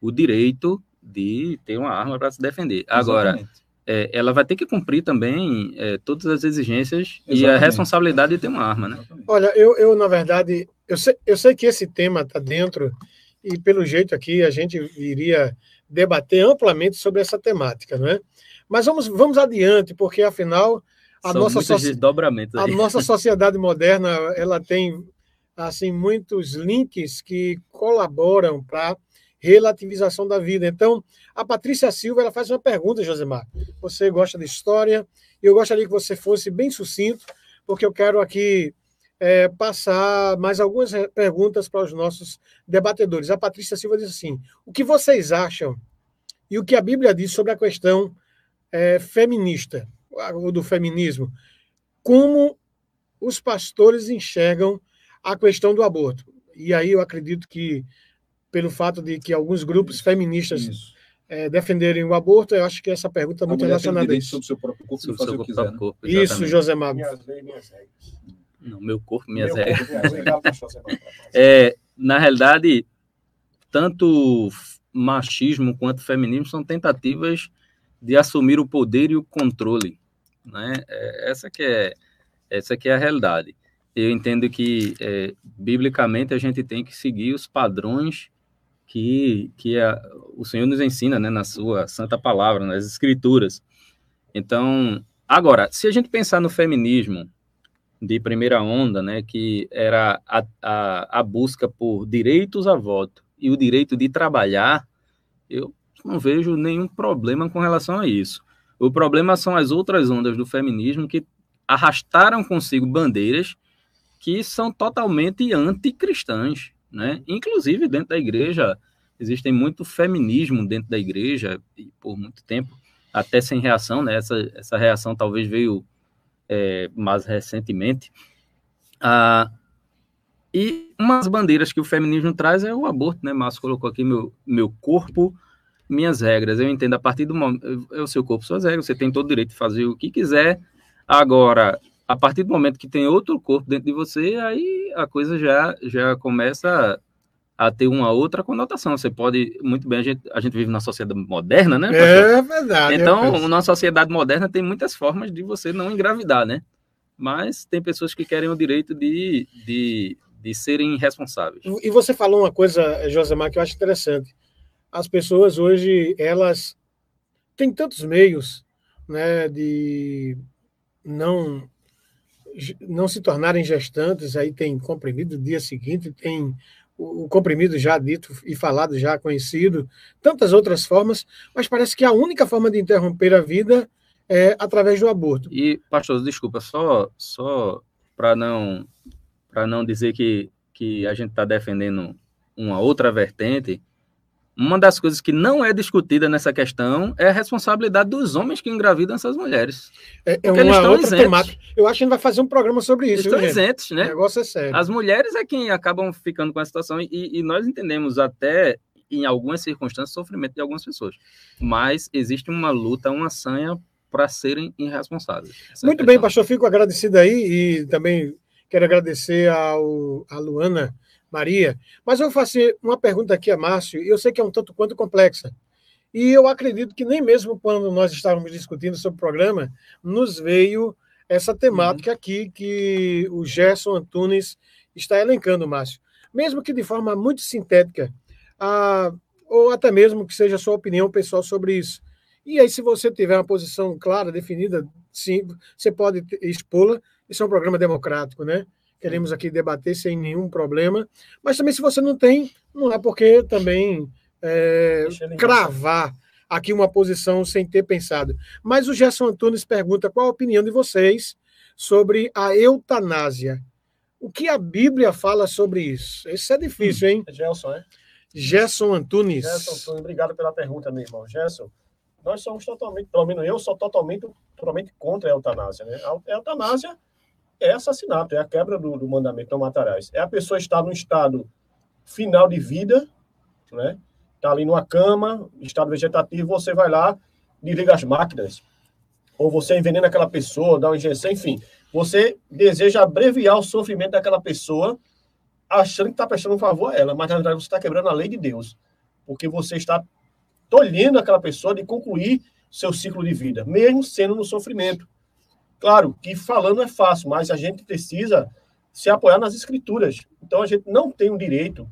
o direito de ter uma arma para se defender. Agora, é, ela vai ter que cumprir também é, todas as exigências Exatamente. e a responsabilidade de ter uma arma, né? Olha, eu, eu na verdade, eu sei, eu sei que esse tema está dentro e pelo jeito aqui a gente iria debater amplamente sobre essa temática, não é? Mas vamos, vamos adiante, porque afinal a nossa, a nossa sociedade moderna ela tem assim muitos links que colaboram para relativização da vida. Então, a Patrícia Silva ela faz uma pergunta, Josemar. Você gosta de história? E eu gostaria que você fosse bem sucinto, porque eu quero aqui é, passar mais algumas perguntas para os nossos debatedores. A Patrícia Silva diz assim: o que vocês acham e o que a Bíblia diz sobre a questão é, feminista, ou do feminismo? Como os pastores enxergam a questão do aborto? E aí eu acredito que, pelo fato de que alguns grupos feministas é, defenderem o aborto, eu acho que essa pergunta é muito relacionada a isso. Sobre o seu próprio corpo, sobre fazer o que quiser, né? corpo, Isso, José Mago. Minhas leis, minhas regras. Não, meu corpo, minhas meu regras. Corpo, é, na realidade, tanto machismo quanto feminismo são tentativas de assumir o poder e o controle, né? É, essa que é essa que é a realidade. Eu entendo que é, biblicamente a gente tem que seguir os padrões que que a, o Senhor nos ensina, né, na sua santa palavra, nas escrituras. Então, agora, se a gente pensar no feminismo de primeira onda, né, que era a, a, a busca por direitos a voto e o direito de trabalhar, eu não vejo nenhum problema com relação a isso. O problema são as outras ondas do feminismo que arrastaram consigo bandeiras que são totalmente anticristãs, né? Inclusive dentro da igreja existem muito feminismo dentro da igreja e por muito tempo até sem reação, né? Essa, essa reação talvez veio é, mais recentemente, ah, E umas bandeiras que o feminismo traz é o aborto, né? Márcio colocou aqui meu, meu corpo, minhas regras. Eu entendo a partir do momento. É o seu corpo, suas regras. Você tem todo o direito de fazer o que quiser. Agora, a partir do momento que tem outro corpo dentro de você, aí a coisa já, já começa a ter uma outra conotação. Você pode, muito bem, a gente, a gente vive numa sociedade moderna, né? É verdade. Então, na sociedade moderna tem muitas formas de você não engravidar, né? Mas tem pessoas que querem o direito de, de, de serem responsáveis. E você falou uma coisa, Josemar, que eu acho interessante. As pessoas hoje, elas têm tantos meios né, de não não se tornarem gestantes, aí tem comprimido no dia seguinte, tem o comprimido já dito e falado, já conhecido, tantas outras formas, mas parece que a única forma de interromper a vida é através do aborto. E, pastor, desculpa, só, só para não, não dizer que, que a gente está defendendo uma outra vertente, uma das coisas que não é discutida nessa questão é a responsabilidade dos homens que engravidam essas mulheres. É, é uma eles estão outra isentos. temática. Eu acho que a gente vai fazer um programa sobre isso. Eles estão isentos, né? O negócio é sério. As mulheres é quem acabam ficando com a situação e, e nós entendemos até em algumas circunstâncias o sofrimento de algumas pessoas. Mas existe uma luta, uma sanha para serem irresponsáveis. É Muito é bem, pastor, fico agradecido aí e também quero agradecer ao, a Luana Maria. Mas eu fazer uma pergunta aqui a Márcio, e eu sei que é um tanto quanto complexa. E eu acredito que nem mesmo quando nós estávamos discutindo sobre o programa, nos veio essa temática uhum. aqui que o Gerson Antunes está elencando, Márcio. Mesmo que de forma muito sintética, a, ou até mesmo que seja a sua opinião pessoal sobre isso. E aí, se você tiver uma posição clara, definida, sim, você pode expô-la. Isso é um programa democrático, né? Queremos aqui debater sem nenhum problema. Mas também, se você não tem, não é porque também é, cravar aqui uma posição sem ter pensado. Mas o Gerson Antunes pergunta qual a opinião de vocês sobre a eutanásia. O que a Bíblia fala sobre isso? Isso é difícil, hein? É Gerson, é? Gerson Antunes. Gerson Antunes, obrigado pela pergunta, meu irmão. Gerson, nós somos totalmente, pelo menos eu sou totalmente, totalmente contra a eutanásia. Né? A eutanásia é assassinato, é a quebra do, do mandamento não matarás. É a pessoa estar no estado final de vida, né? Tá ali numa cama, estado vegetativo, você vai lá, desliga as máquinas, ou você envenena aquela pessoa, dá uma injeção, enfim. Você deseja abreviar o sofrimento daquela pessoa, achando que está prestando um favor a ela, mas na verdade você está quebrando a lei de Deus, porque você está tolhendo aquela pessoa de concluir seu ciclo de vida, mesmo sendo no sofrimento. Claro que falando é fácil, mas a gente precisa se apoiar nas escrituras. Então a gente não tem o direito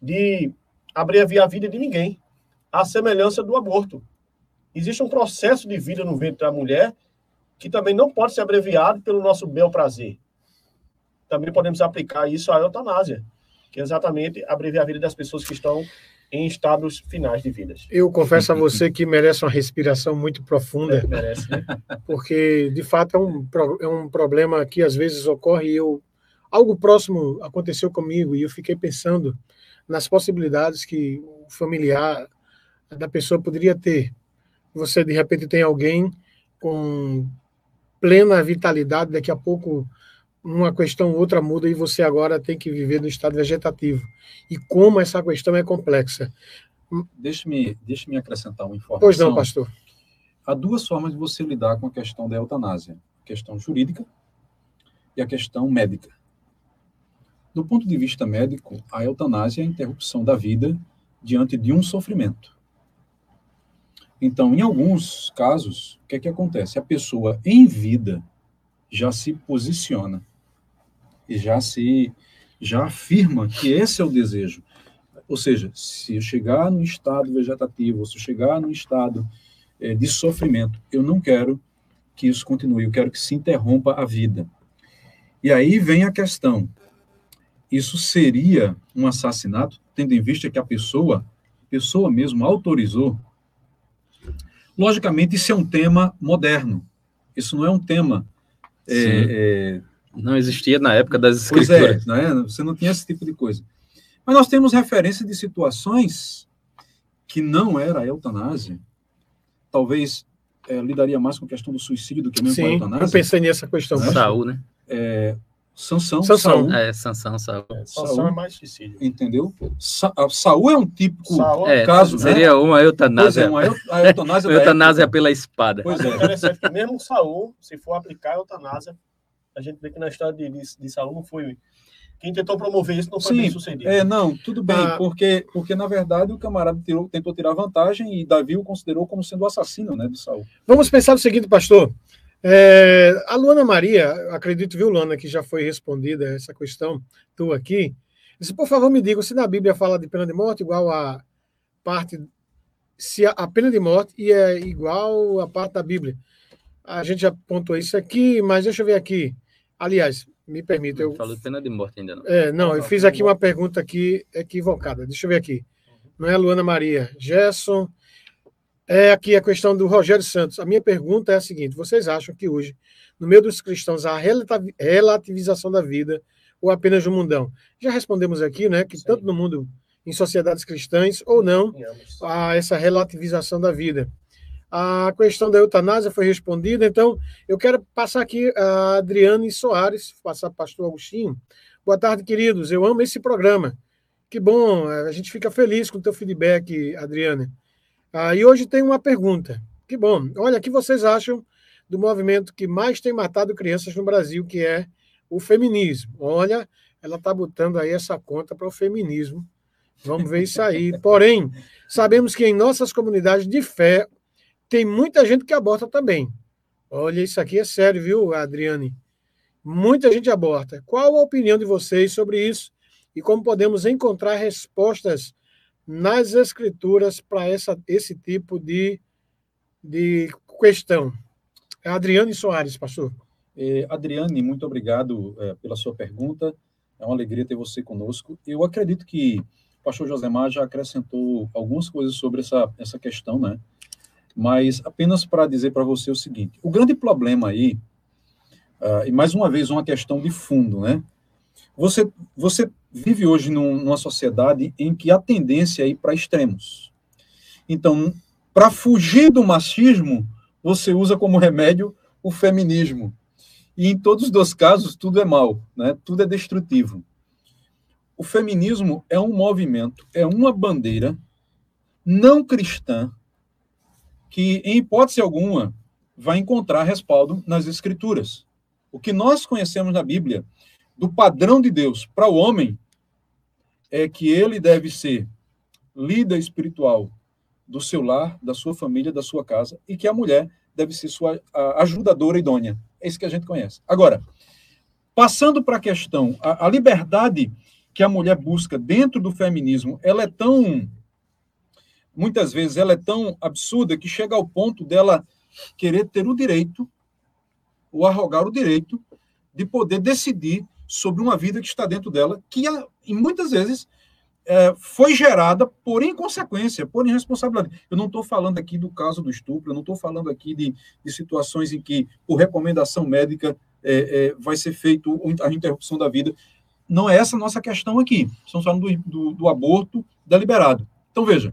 de abreviar a vida de ninguém, à semelhança do aborto. Existe um processo de vida no ventre da mulher que também não pode ser abreviado pelo nosso bel prazer. Também podemos aplicar isso à eutanásia, que é exatamente abreviar a vida das pessoas que estão em estados finais de vidas. Eu confesso a você que merece uma respiração muito profunda. É, merece, né? Porque, de fato, é um, é um problema que às vezes ocorre e eu, algo próximo aconteceu comigo e eu fiquei pensando nas possibilidades que o familiar da pessoa poderia ter. Você, de repente, tem alguém com plena vitalidade, daqui a pouco uma questão outra muda e você agora tem que viver no estado vegetativo. E como essa questão é complexa. Deixe-me deixe -me acrescentar uma informação. Pois não, pastor. Há duas formas de você lidar com a questão da eutanásia: a questão jurídica e a questão médica. Do ponto de vista médico, a eutanásia é a interrupção da vida diante de um sofrimento. Então, em alguns casos, o que é que acontece? A pessoa em vida já se posiciona e já se já afirma que esse é o desejo. Ou seja, se eu chegar no estado vegetativo, se eu chegar no estado é, de sofrimento, eu não quero que isso continue, eu quero que se interrompa a vida. E aí vem a questão: isso seria um assassinato, tendo em vista que a pessoa, a pessoa mesmo autorizou? Logicamente, isso é um tema moderno. Isso não é um tema é, não existia na época das escrituras. Pois é, né? você não tinha esse tipo de coisa. Mas nós temos referência de situações que não era a eutanásia. Talvez é, lidaria mais com a questão do suicídio do que mesmo Sim, com a eutanásia. eu pensei nessa questão. Né? Saúl, né? É, Sansão, Sansão. Saul, É, Sansão, Saul. Sansão Saul. é mais suicídio. entendeu? Sa Saul é um típico Saul É, caso, né? seria uma Pois eutanásia. é, uma eu- a eutanásia Eutanásia época. pela espada. Pois É é. interessante que mesmo Saul, se for aplicar a eutanásia, a gente vê que na história de, de, Saul não foi. Quem tentou promover isso não foi Sim, bem sucedido. É, não, tudo bem, Ah. porque, porque na verdade o camarada tirou- tentou tirar vantagem e Davi o considerou como sendo o assassino, né, de Saul. Vamos pensar o seguinte, pastor. É, a Luana Maria, acredito, viu, Luana, que já foi respondida essa questão tua aqui. Disse, por favor, me diga se na Bíblia fala de pena de morte igual a parte. Se a, a pena de morte e é igual a parte da Bíblia. A gente já pontuou isso aqui, mas deixa eu ver aqui. Aliás, me permita, eu falou de pena de morte ainda não. É, não, eu fiz aqui uma pergunta aqui equivocada. Deixa eu ver aqui. Não é a Luana Maria. Gerson. É aqui a questão do Rogério Santos. A minha pergunta é a seguinte: vocês acham que hoje, no meio dos cristãos, há relativização da vida ou apenas no mundão? Já respondemos aqui, né, que Sim. tanto no mundo, em sociedades cristãs ou não, a essa relativização da vida. A questão da eutanásia foi respondida, então eu quero passar aqui a Adriane Soares, passar para o pastor Agostinho. Boa tarde, queridos. Eu amo esse programa. Que bom, a gente fica feliz com o teu feedback, Adriane. Ah, e hoje tem uma pergunta. Que bom. Olha, o que vocês acham do movimento que mais tem matado crianças no Brasil, que é o feminismo? Olha, ela está botando aí essa conta para o feminismo. Vamos ver isso aí. Porém, sabemos que em nossas comunidades de fé tem muita gente que aborta também. Olha, isso aqui é sério, viu, Adriane? Muita gente aborta. Qual a opinião de vocês sobre isso e como podemos encontrar respostas nas escrituras para esse tipo de, de questão? Adriane Soares, pastor. Eh, Adriane, muito obrigado eh, pela sua pergunta. É uma alegria ter você conosco. Eu acredito que o pastor Josemar já acrescentou algumas coisas sobre essa, essa questão, né? Mas apenas para dizer para você o seguinte: o grande problema aí, ah, e mais uma vez uma questão de fundo, né? Você, você vive hoje num, numa sociedade em que a tendência é ir para extremos. Então, para fugir do machismo, você usa como remédio o feminismo. E em todos os dois casos, tudo é mal, né? tudo é destrutivo. O feminismo é um movimento, é uma bandeira não cristã que, em hipótese alguma, vai encontrar respaldo nas escrituras. O que nós conhecemos na Bíblia do padrão de Deus para o homem é que ele deve ser líder espiritual do seu lar, da sua família, da sua casa, e que a mulher deve ser sua ajudadora idônea. É isso que a gente conhece. Agora, passando para a questão, a, a liberdade que a mulher busca dentro do feminismo, ela é tão, muitas vezes, ela é tão absurda que chega ao ponto dela querer ter o direito, ou arrogar o direito, de poder decidir sobre uma vida que está dentro dela, que muitas vezes é, foi gerada por inconsequência, por irresponsabilidade. Eu não estou falando aqui do caso do estupro, eu não estou falando aqui de, de, situações em que, por recomendação médica, é, é, vai ser feito a interrupção da vida. Não é essa a nossa questão aqui. Estamos falando do, do, do aborto deliberado. Então, veja,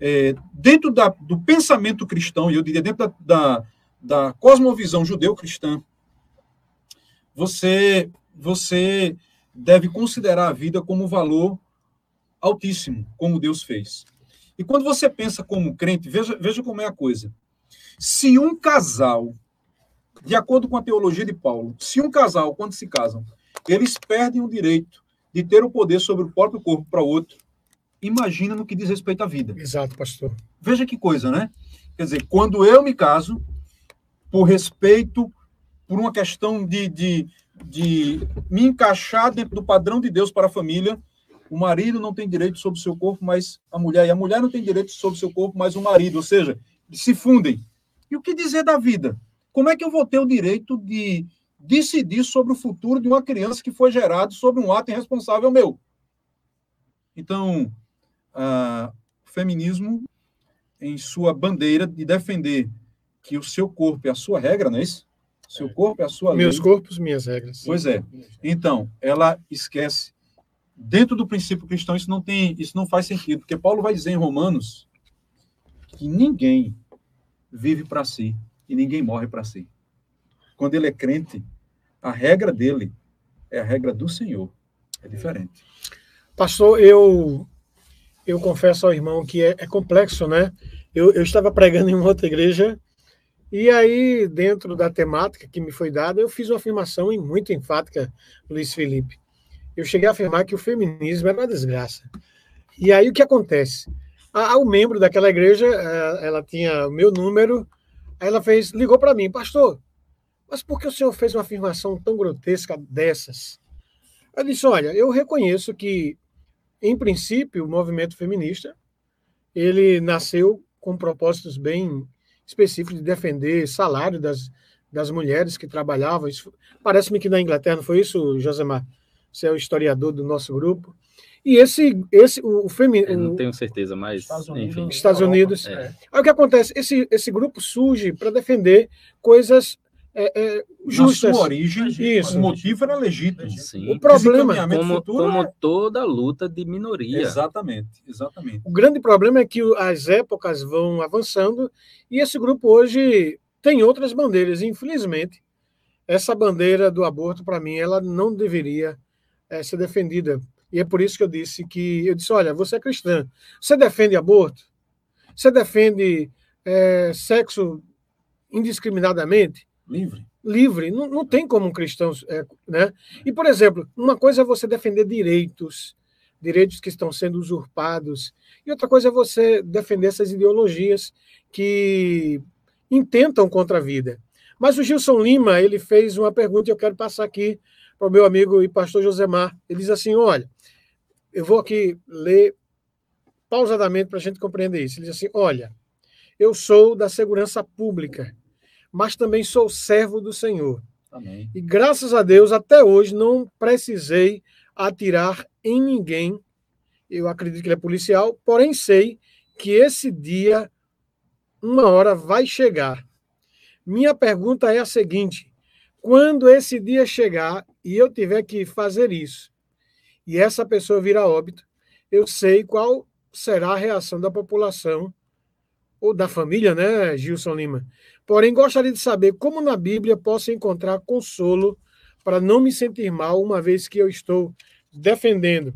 é, dentro da, do pensamento cristão, e eu diria dentro da, da, da cosmovisão judeu-cristã, você, você deve considerar a vida como valor altíssimo, como Deus fez. E quando você pensa como crente, veja, veja como é a coisa. Se um casal, de acordo com a teologia de Paulo, se um casal, quando se casam, eles perdem o direito de ter o poder sobre o próprio corpo para outro, imagina no que diz respeito à vida. Exato, pastor. Veja que coisa, né? Quer dizer, quando eu me caso, por respeito, por uma questão de, de, de me encaixar dentro do padrão de Deus para a família, o marido não tem direito sobre o seu corpo, mas a mulher, e a mulher não tem direito sobre o seu corpo, mas o marido, ou seja, se fundem. E o que dizer da vida? Como é que eu vou ter o direito de decidir sobre o futuro de uma criança que foi gerado sobre um ato irresponsável meu? Então, uh, o feminismo, em sua bandeira de defender que o seu corpo é a sua regra, não é isso? Seu corpo é a sua Meus lei. corpos, minhas regras. Pois é. Então, ela esquece dentro do princípio cristão isso não tem, isso não faz sentido, porque Paulo vai dizer em Romanos que ninguém vive para si e ninguém morre para si. Quando ele é crente, a regra dele é a regra do Senhor. É diferente. Pastor, eu eu confesso ao irmão que é, é complexo, né? Eu, eu estava pregando em uma outra igreja e aí, dentro da temática que me foi dada, eu fiz uma afirmação muito enfática, Luiz Felipe. Eu cheguei a afirmar que o feminismo era uma desgraça. E aí o que acontece? O membro daquela igreja, ela tinha o meu número, aí ela fez, ligou para mim, pastor, mas por que o senhor fez uma afirmação tão grotesca dessas? Eu disse, olha, eu reconheço que, em princípio, o movimento feminista, ele nasceu com propósitos bem específicos de defender salário das, das mulheres que trabalhavam. Parece-me que na Inglaterra não foi isso, Josemar? Você é o historiador do nosso grupo. E esse, esse o, o feminino. Não tenho certeza, mas. Estados Unidos. Enfim. Estados Unidos. É. Aí o que acontece? Esse, esse grupo surge para defender coisas é, é, justas. Na sua origem, Isso. o motivo era legítimo. Sim. O problema como, como é... toda luta de minoria. Exatamente, exatamente. O grande problema é que as épocas vão avançando e esse grupo hoje tem outras bandeiras. Infelizmente, essa bandeira do aborto, para mim, ela não deveria é, ser defendida. E é por isso que eu disse que eu disse: olha, você é cristã, você defende aborto? Você defende é, sexo indiscriminadamente? Livre. Livre. Não, não tem como um cristão. É, né? E, por exemplo, uma coisa é você defender direitos, direitos que estão sendo usurpados, e outra coisa é você defender essas ideologias que intentam contra a vida. Mas o Gilson Lima, ele fez uma pergunta e eu quero passar aqui para o meu amigo e pastor Josemar. Ele diz assim: olha, eu vou aqui ler pausadamente para a gente compreender isso. Ele diz assim: olha, eu sou da segurança pública mas também sou servo do Senhor. Amém. E graças a Deus, até hoje, não precisei atirar em ninguém. Eu acredito que ele é policial, porém sei que esse dia, uma hora, vai chegar. Minha pergunta é a seguinte: quando esse dia chegar e eu tiver que fazer isso, e essa pessoa virar óbito, eu sei qual será a reação da população ou da família, né, Gilson Lima? Porém, gostaria de saber como na Bíblia posso encontrar consolo para não me sentir mal, uma vez que eu estou defendendo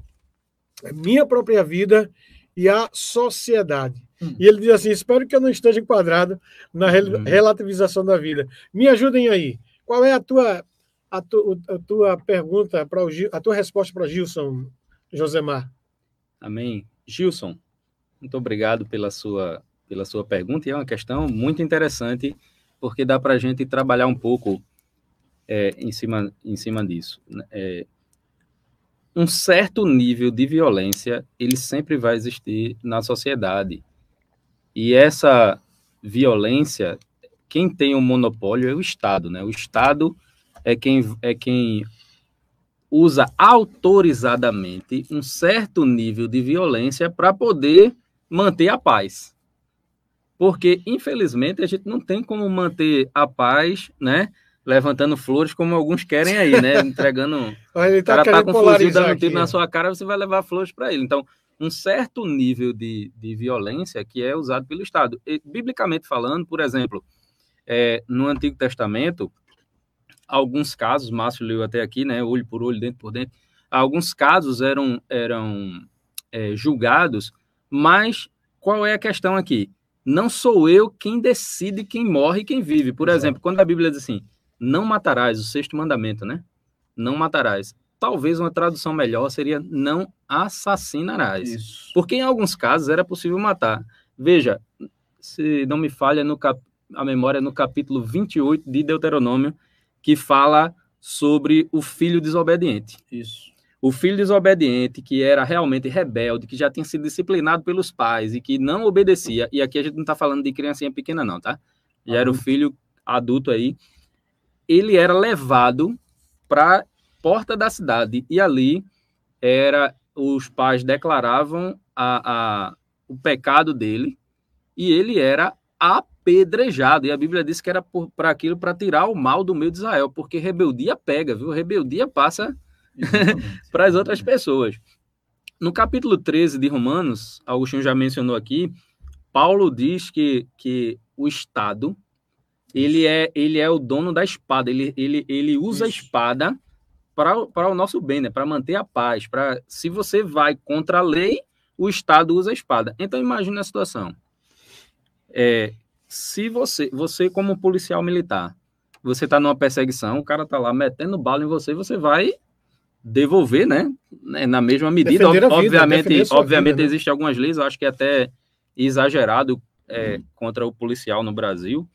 a minha própria vida e a sociedade. Hum. E ele diz assim: espero que eu não esteja enquadrado na hum. relativização da vida. Me ajudem aí. Qual é a tua, a, tu, a tua pergunta, para o, a tua resposta para Gilson, Josemar? Amém. Gilson, muito obrigado pela sua pela sua pergunta, e é uma questão muito interessante, porque dá para a gente trabalhar um pouco é, em, cima, em cima disso. Né? É, um certo nível de violência, ele sempre vai existir na sociedade. E essa violência, quem tem o um monopólio é o Estado, né? O Estado é quem, é quem usa autorizadamente um certo nível de violência para poder manter a paz porque infelizmente a gente não tem como manter a paz, né? Levantando flores como alguns querem aí, né? Entregando. Ele tá o cara tá com um fuzil dando tiro na sua cara, você vai levar flores para ele. Então, um certo nível de, de violência que é usado pelo Estado. E, biblicamente falando, por exemplo, é, no Antigo Testamento, alguns casos, Márcio leu até aqui, né? Olho por olho, dentro por dentro. Alguns casos eram, eram é, julgados, mas qual é a questão aqui? Não sou eu quem decide quem morre e quem vive. Por Exato. exemplo, quando a Bíblia diz assim, não matarás, o sexto mandamento, né? Não matarás. Talvez uma tradução melhor seria não assassinarás. Isso. Porque em alguns casos era possível matar. Veja, se não me falha no cap... a memória, no capítulo 28 de Deuteronômio, que fala sobre o filho desobediente. Isso o filho desobediente, que era realmente rebelde, que já tinha sido disciplinado pelos pais e que não obedecia, e aqui a gente não está falando de criancinha pequena, não, tá? Já era o filho adulto aí, ele era levado para porta da cidade e ali era os pais declaravam a, a, o pecado dele e ele era apedrejado. E a Bíblia diz que era para aquilo para tirar o mal do meio de Israel, porque rebeldia pega, viu? Rebeldia passa para as outras pessoas. No capítulo 13 de Romanos, Agostinho já mencionou aqui, Paulo diz que, que o Estado ele é, ele é o dono da espada, ele, ele, ele usa Isso. a espada para o nosso bem, né? Para manter a paz, para se você vai contra a lei, o Estado usa a espada. Então imagine a situação. É, se você, você como policial militar, você está numa perseguição, o cara está lá metendo bala em você, você vai devolver, né? né na mesma medida. Ob, vida, obviamente, obviamente vida, né? existem algumas leis, eu acho que é até exagerado é, hum. contra o policial no Brasil,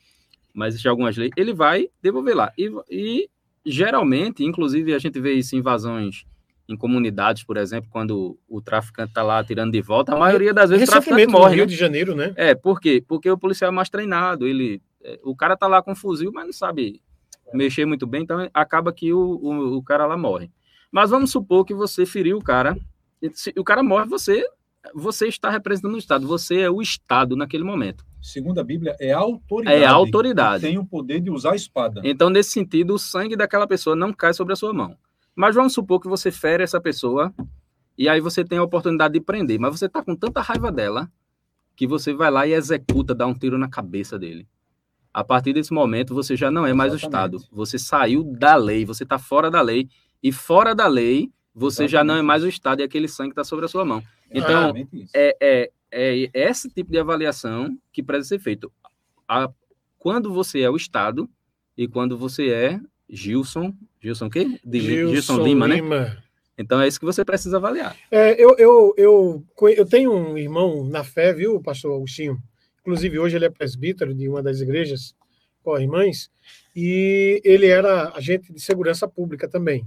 mas existem algumas leis. Ele vai devolver lá. E, e geralmente, inclusive, a gente vê isso em invasões em comunidades, por exemplo, quando o traficante está lá tirando de volta, a maioria das vezes o traficante morre. No Rio né? de Janeiro, né? É, por quê? Porque o policial é mais treinado, ele, é, o cara tá lá com fuzil, mas não sabe mexer muito bem, então acaba que o, o, o cara lá morre. Mas vamos supor que você feriu o cara, se o cara morre, você você está representando o Estado, você é o Estado naquele momento. Segundo a Bíblia, é a autoridade. É a autoridade. Tem o poder de usar a espada. Então, nesse sentido, o sangue daquela pessoa não cai sobre a sua mão. Mas vamos supor que você fere essa pessoa e aí você tem a oportunidade de prender, mas você está com tanta raiva dela que você vai lá e executa, dá um tiro na cabeça dele. A partir desse momento, você já não é mais Exatamente. o Estado. Você saiu da lei, você está fora da lei. E fora da lei, você Exatamente. já não é mais o Estado e aquele sangue está sobre a sua mão. Então, é, é, é, esse tipo de avaliação que precisa ser feito. A, quando você é o Estado e quando você é Gilson, Gilson o quê? De, Gilson, Gilson Lima, né? Lima, né? Então é isso que você precisa avaliar. É, eu, eu, eu, eu tenho um irmão na fé, viu, pastor Agostinho? Inclusive, hoje ele é presbítero de uma das igrejas co-irmãs, e ele era agente de segurança pública também.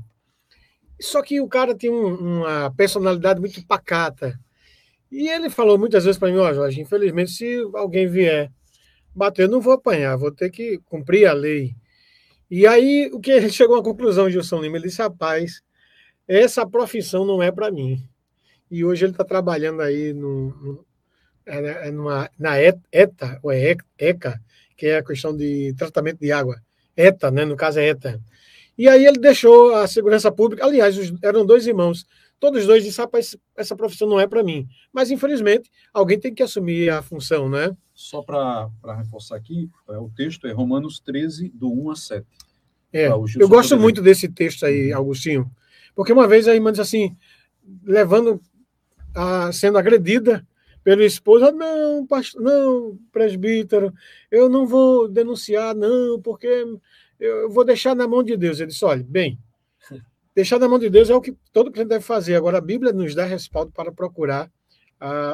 Só que o cara tem um, uma personalidade muito pacata. E ele falou muitas vezes para mim, ó, oh, Jorge, infelizmente, se alguém vier bater, eu não vou apanhar, vou ter que cumprir a lei. E aí, o que ele chegou à conclusão, Gilson Lima, ele disse, rapaz, essa profissão não é para mim. E hoje ele está trabalhando aí no, no, é, é numa, na ETA, ou é ECA, que é a questão de tratamento de água. ETA, né? no caso é ETA. E aí ele deixou a segurança pública. Aliás, eram dois irmãos. Todos os dois disseram, rapaz, essa profissão não é para mim. Mas, infelizmente, alguém tem que assumir a função, né? Só para reforçar aqui, é, o texto é Romanos 13, do 1 a 7. É, eu gosto muito desse texto aí, uhum. Augustinho, porque uma vez a irmã disse assim, levando, a, sendo agredida pelo esposo, ah, não, pastor, não, presbítero, eu não vou denunciar, não, porque eu vou deixar na mão de Deus. Ele disse, olha, bem, deixar na mão de Deus é o que todo crente deve fazer. Agora, a Bíblia nos dá respaldo para procurar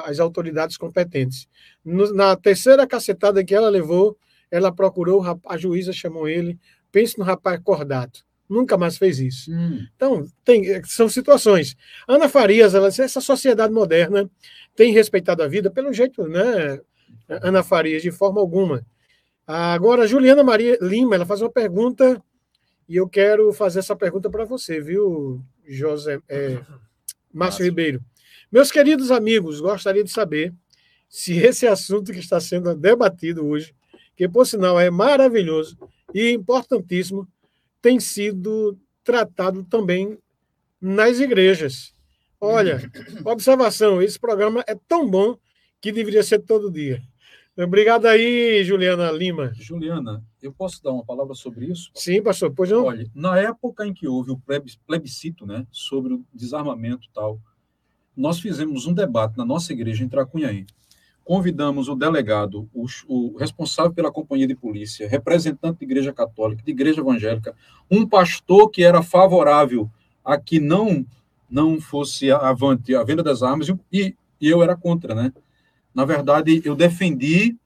as autoridades competentes. No, na terceira cacetada que ela levou, ela procurou, a juíza chamou ele, pense no rapaz cordato. Nunca mais fez isso. Hum. Então, tem, são situações. Ana Farias, ela disse, essa sociedade moderna tem respeitado a vida, pelo jeito, né, Ana Farias, de forma alguma. Agora, Juliana Maria Lima, ela faz uma pergunta, e eu quero fazer essa pergunta para você, viu, José, é, Márcio Ribeiro. Meus queridos amigos, gostaria de saber se esse assunto que está sendo debatido hoje, que por sinal é maravilhoso e importantíssimo, tem sido tratado também nas igrejas. Olha, observação, esse programa é tão bom que deveria ser todo dia. Obrigado aí, Juliana Lima. Juliana, eu posso dar uma palavra sobre isso? Sim, pastor, pois não. Olha, na época em que houve o plebiscito, né, sobre o desarmamento tal, nós fizemos um debate na nossa igreja em Tracunhaí. Convidamos o delegado, o, o responsável pela companhia de polícia, representante de igreja católica, de igreja evangélica, um pastor que era favorável a que não não fosse avante a venda das armas e, e eu era contra, né? Na verdade, eu defendi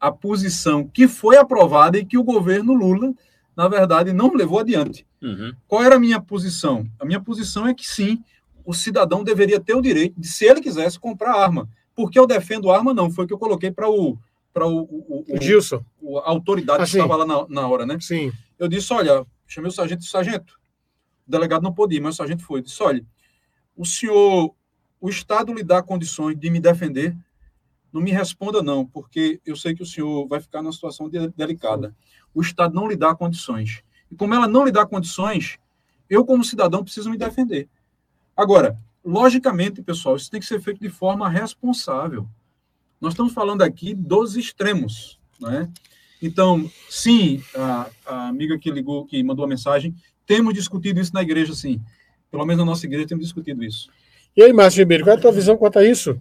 a posição que foi aprovada e que o governo Lula, na verdade, não levou adiante. Uhum. Qual era a minha posição? A minha posição é que sim, o cidadão deveria ter o direito de, se ele quisesse, comprar arma. Porque eu defendo arma, não. Foi o que eu coloquei para o, para o, o, o, Gilson. O, a autoridade ah, que estava lá na, na hora, né? Sim. Eu disse: olha, chamei o sargento, sargento, o delegado não podia, mas o sargento foi. Eu disse: olha, o senhor, o Estado lhe dá condições de me defender? Não me responda, não, porque eu sei que o senhor vai ficar numa situação de, delicada. O Estado não lhe dá condições. E como ela não lhe dá condições, eu, como cidadão, preciso me defender. Agora, logicamente, pessoal, isso tem que ser feito de forma responsável. Nós estamos falando aqui dos extremos, né? Então, sim, a, a amiga que ligou, que mandou a mensagem, temos discutido isso na igreja, sim. Pelo menos na nossa igreja temos discutido isso. E aí, Márcio Ribeiro, qual é a tua visão quanto a isso?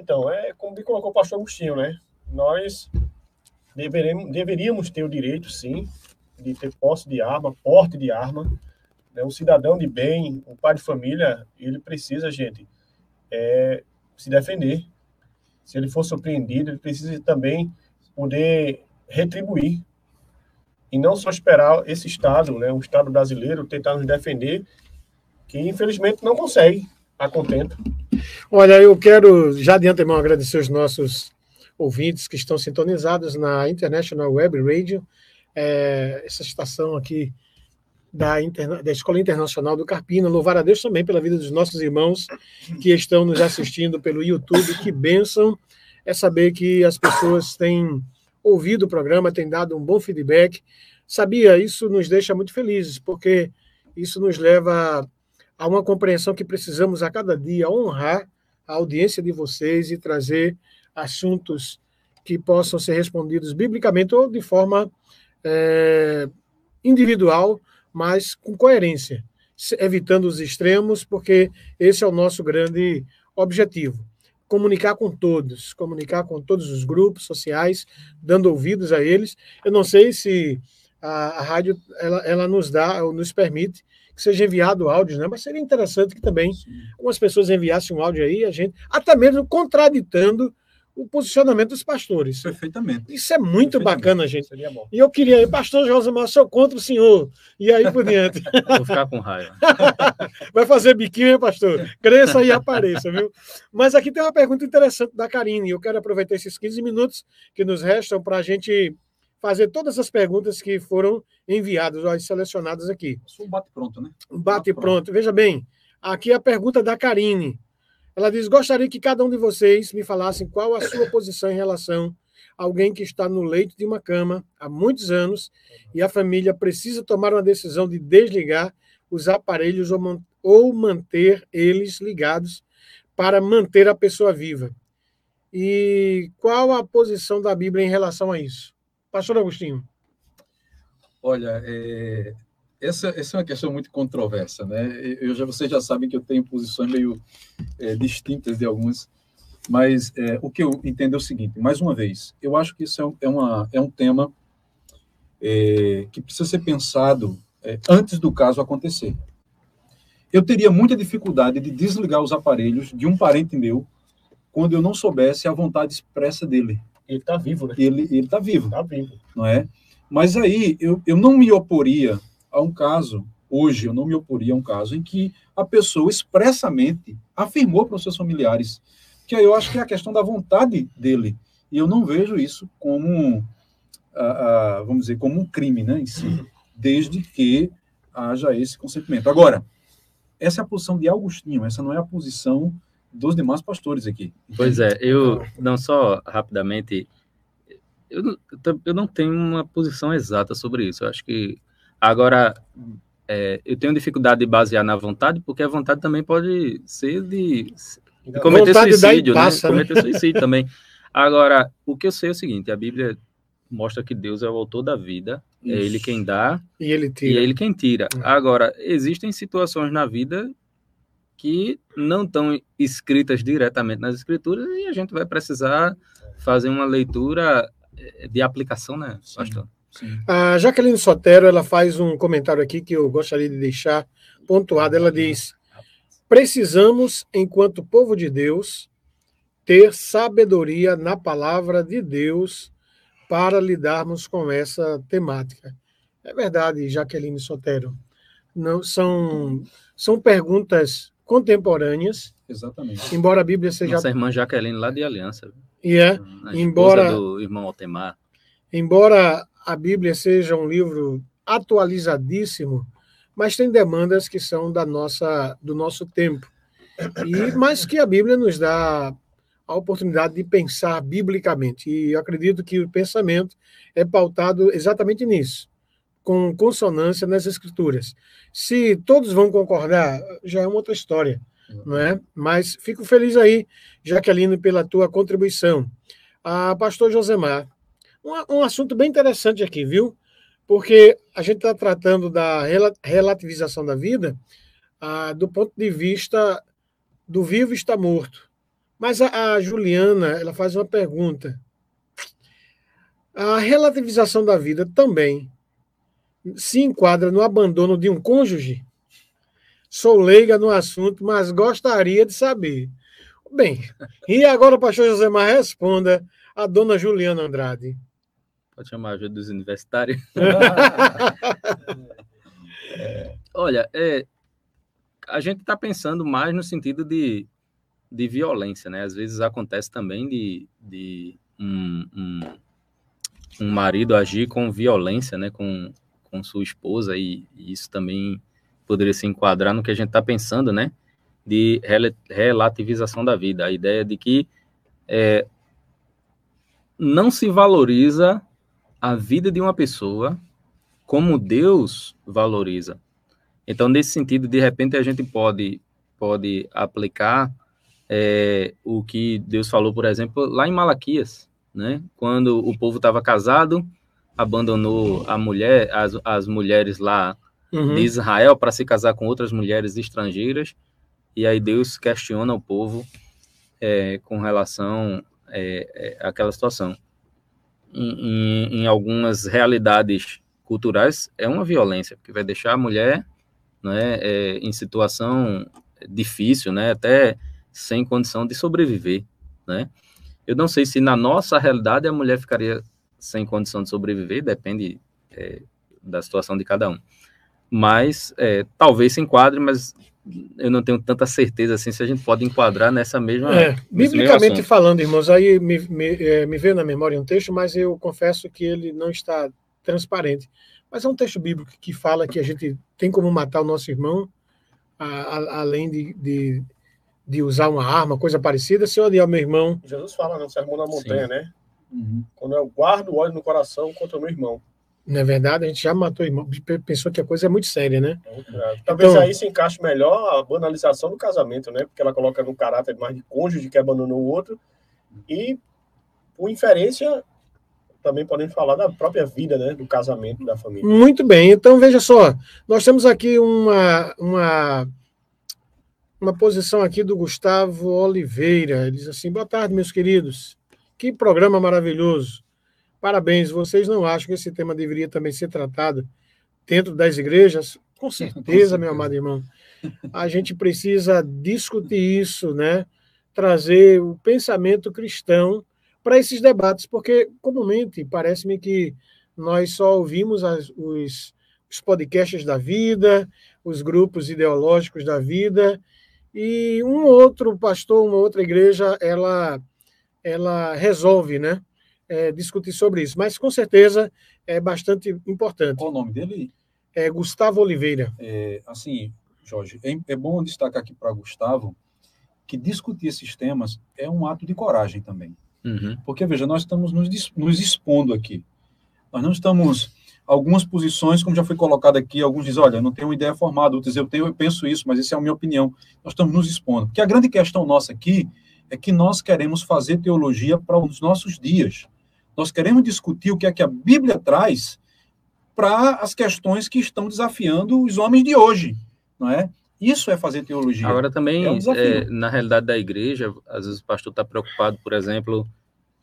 Então, é como me colocou o pastor Agostinho, né? Nós deveremos, deveríamos ter o direito, sim, de ter posse de arma, porte de arma. Né? Um cidadão de bem, um pai de família, ele precisa, gente, é, se defender. Se ele for surpreendido, ele precisa também poder retribuir. E não só esperar esse Estado, né, o Estado brasileiro, tentar nos defender, que infelizmente não consegue a contento. Olha, eu quero já de antemão agradecer os nossos ouvintes que estão sintonizados na International Web Radio, é, essa estação aqui da, Interna da Escola Internacional do Carpina. Louvar a Deus também pela vida dos nossos irmãos que estão nos assistindo pelo YouTube. Que bênção é saber que as pessoas têm ouvido o programa, têm dado um bom feedback. Sabia, isso nos deixa muito felizes, porque isso nos leva a uma compreensão que precisamos a cada dia honrar a audiência de vocês e trazer assuntos que possam ser respondidos biblicamente ou de forma é, individual, mas com coerência, evitando os extremos, porque esse é o nosso grande objetivo. Comunicar com todos, comunicar com todos os grupos sociais, dando ouvidos a eles. Eu não sei se a, a rádio ela, ela nos dá ou nos permite que seja enviado áudio, né? Mas seria interessante que também Sim. algumas pessoas enviassem um áudio aí, a gente, até mesmo contraditando o posicionamento dos pastores. Perfeitamente. Isso é muito bacana, gente. E eu queria, pastor Josimar, sou contra o senhor. E aí por diante. Vou ficar com raiva. Vai fazer biquinho, hein, pastor? Cresça e apareça, viu? Mas aqui tem uma pergunta interessante da Karine. Eu quero aproveitar esses 15 minutos que nos restam para a gente fazer todas as perguntas que foram enviadas, ou selecionadas aqui. Um bate-pronto, né? Um bate-pronto. Veja bem, aqui a pergunta da Karine. Ela diz: Gostaria que cada um de vocês me falassem qual a sua posição em relação a alguém que está no leito de uma cama há muitos anos e a família precisa tomar uma decisão de desligar os aparelhos ou, ou manter eles ligados para manter a pessoa viva. E qual a posição da Bíblia em relação a isso? Pastor Agostinho. Olha, é, essa, essa é uma questão muito controversa, né? Eu já, vocês já sabem que eu tenho posições meio é, distintas de algumas, mas é, o que eu entendo é o seguinte: mais uma vez, eu acho que isso é, é uma, é um tema é, que precisa ser pensado é, antes do caso acontecer. Eu teria muita dificuldade de desligar os aparelhos de um parente meu quando eu não soubesse a vontade expressa dele. Ele está vivo, né? Ele está vivo. Está vivo. Não é? Mas aí eu, eu não me oporia a um caso, hoje eu não me oporia a um caso em que a pessoa expressamente afirmou para os seus familiares, que aí eu acho que é a questão da vontade dele. E eu não vejo isso como, vamos dizer, como um crime né, em si, desde que haja esse consentimento. Agora, essa é a posição de Augustinho, essa não é a posição dos demais pastores aqui. Pois é, eu, não só rapidamente, eu, eu não tenho uma posição exata sobre isso. Eu acho que Agora, é, eu tenho dificuldade de basear na vontade, porque a vontade também pode ser de, de cometer suicídio, né? Passa, né? Cometer suicídio também. Agora, o que eu sei é o seguinte: a Bíblia mostra que Deus é o autor da vida, Isso. é Ele quem dá e Ele tira. E é Ele quem tira. Uhum. Agora, existem situações na vida que não estão escritas diretamente nas Escrituras e a gente vai precisar fazer uma leitura eh, de aplicação, né, pastor? Sim. A Jaqueline Sotero ela faz um comentário aqui que eu gostaria de deixar pontuado. Ela diz: precisamos, enquanto povo de Deus, ter sabedoria na palavra de Deus para lidarmos com essa temática. É verdade, Jaqueline Sotero. Não são são perguntas contemporâneas. Exatamente. Embora a Bíblia seja Nossa irmã Jaqueline lá de Aliança. E é, embora do irmão Altemar. Embora a Bíblia seja um livro atualizadíssimo, mas tem demandas que são da nossa, do nosso tempo. E, mas que a Bíblia nos dá a oportunidade de pensar biblicamente. E eu acredito que o pensamento é pautado exatamente nisso, com consonância nas escrituras. Se todos vão concordar, já é uma outra história, não é? Mas fico feliz aí, Jaqueline, pela tua contribuição. A pastor Josemar, um, um assunto bem interessante aqui, viu? porque a gente está tratando da relativização da vida ah, do ponto de vista do vivo está morto. Mas a, a Juliana ela faz uma pergunta. A relativização da vida também se enquadra no abandono de um cônjuge? Sou leiga no assunto, mas gostaria de saber. Bem, e agora o pastor José Mar responda a dona Juliana Andrade. Pode chamar a ajuda dos universitários. é, olha, é, a gente está pensando mais no sentido de, de violência, né? Às vezes acontece também de, de um, um, um marido agir com violência, né? Com, com sua esposa, e, e isso também poderia se enquadrar no que a gente está pensando, né? De relativização da vida. A ideia de que é, não se valoriza a vida de uma pessoa como Deus valoriza. Então, nesse sentido, de repente, a gente pode, pode aplicar é, o que Deus falou, por exemplo, lá em Malaquias, né? Quando o povo estava casado, abandonou a mulher, as, as mulheres lá uhum. de Israel para se casar com outras mulheres estrangeiras, e aí Deus questiona o povo é, com relação é, é, àquela situação. Em, em, em, algumas realidades culturais é uma violência, porque vai deixar a mulher né, é, em situação difícil, né, até sem condição de sobreviver, né. Eu não sei se na nossa realidade a mulher ficaria sem condição de sobreviver, depende é, da situação de cada um. Mas é, talvez se enquadre, mas eu não tenho tanta certeza assim se a gente pode enquadrar nessa mesma. É, biblicamente falando, irmãos, aí me, me, é, me veio na memória um texto, mas eu confesso que ele não está transparente. Mas é um texto bíblico que fala que a gente tem como matar o nosso irmão, a, a, além de, de, de, usar uma arma, coisa parecida, se eu odiar meu irmão. Jesus fala no Sermão da Montanha, Sim. né? Uhum. Quando eu guardo o ódio no coração contra o meu irmão. Na é verdade, a gente já matou irmão, pensou que a coisa é muito séria, né? É Talvez então, aí se encaixe melhor a banalização do casamento, né? Porque ela coloca no caráter mais de cônjuge que abandonou o outro. E, por inferência, também podemos falar da própria vida, né? Do casamento, da família. Muito bem. Então, veja só. Nós temos aqui uma, uma, uma posição aqui do Gustavo Oliveira. Ele diz assim, boa tarde, meus queridos. Que programa maravilhoso. Parabéns. Vocês não acham que esse tema deveria também ser tratado dentro das igrejas? Com certeza, Com certeza. meu amado irmão. A gente precisa discutir isso, né? Trazer o pensamento cristão para esses debates, porque comumente parece-me que nós só ouvimos as, os, os podcasts da vida, os grupos ideológicos da vida, e um outro pastor, uma outra igreja, ela ela resolve, né? É, discutir sobre isso. Mas com certeza é bastante importante. Qual o nome dele? É Gustavo Oliveira. É, assim, Jorge, é, é bom destacar aqui para Gustavo que discutir esses temas é um ato de coragem também. Uhum. Porque, veja, nós estamos nos, nos expondo aqui. Nós não estamos algumas posições, como já foi colocado aqui, alguns dizem, olha, eu não tenho uma ideia formada, outros dizem, eu, tenho, eu penso isso, mas essa é a minha opinião. Nós estamos nos expondo. Porque a grande questão nossa aqui é que nós queremos fazer teologia para os nossos dias. Nós queremos discutir o que é que a Bíblia traz para as questões que estão desafiando os homens de hoje, não é? Isso é fazer teologia. Agora também, é um é, na realidade da igreja, às vezes o pastor está preocupado, por exemplo,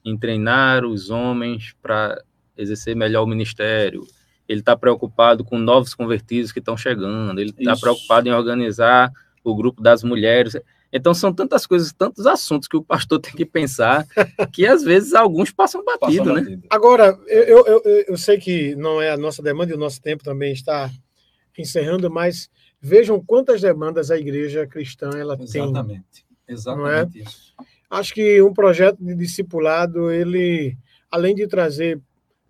em treinar os homens para exercer melhor o ministério. Ele está preocupado com novos convertidos que estão chegando. Ele está preocupado em organizar o grupo das mulheres. Então são tantas coisas, tantos assuntos que o pastor tem que pensar, que às vezes alguns passam batido, passam né? Batido. Agora, eu, eu, eu, eu, sei que não é a nossa demanda e o nosso tempo também está encerrando, mas vejam quantas demandas a igreja cristã ela Exatamente. tem. Exatamente. Exatamente é? isso. Acho que um projeto de discipulado, ele, além de trazer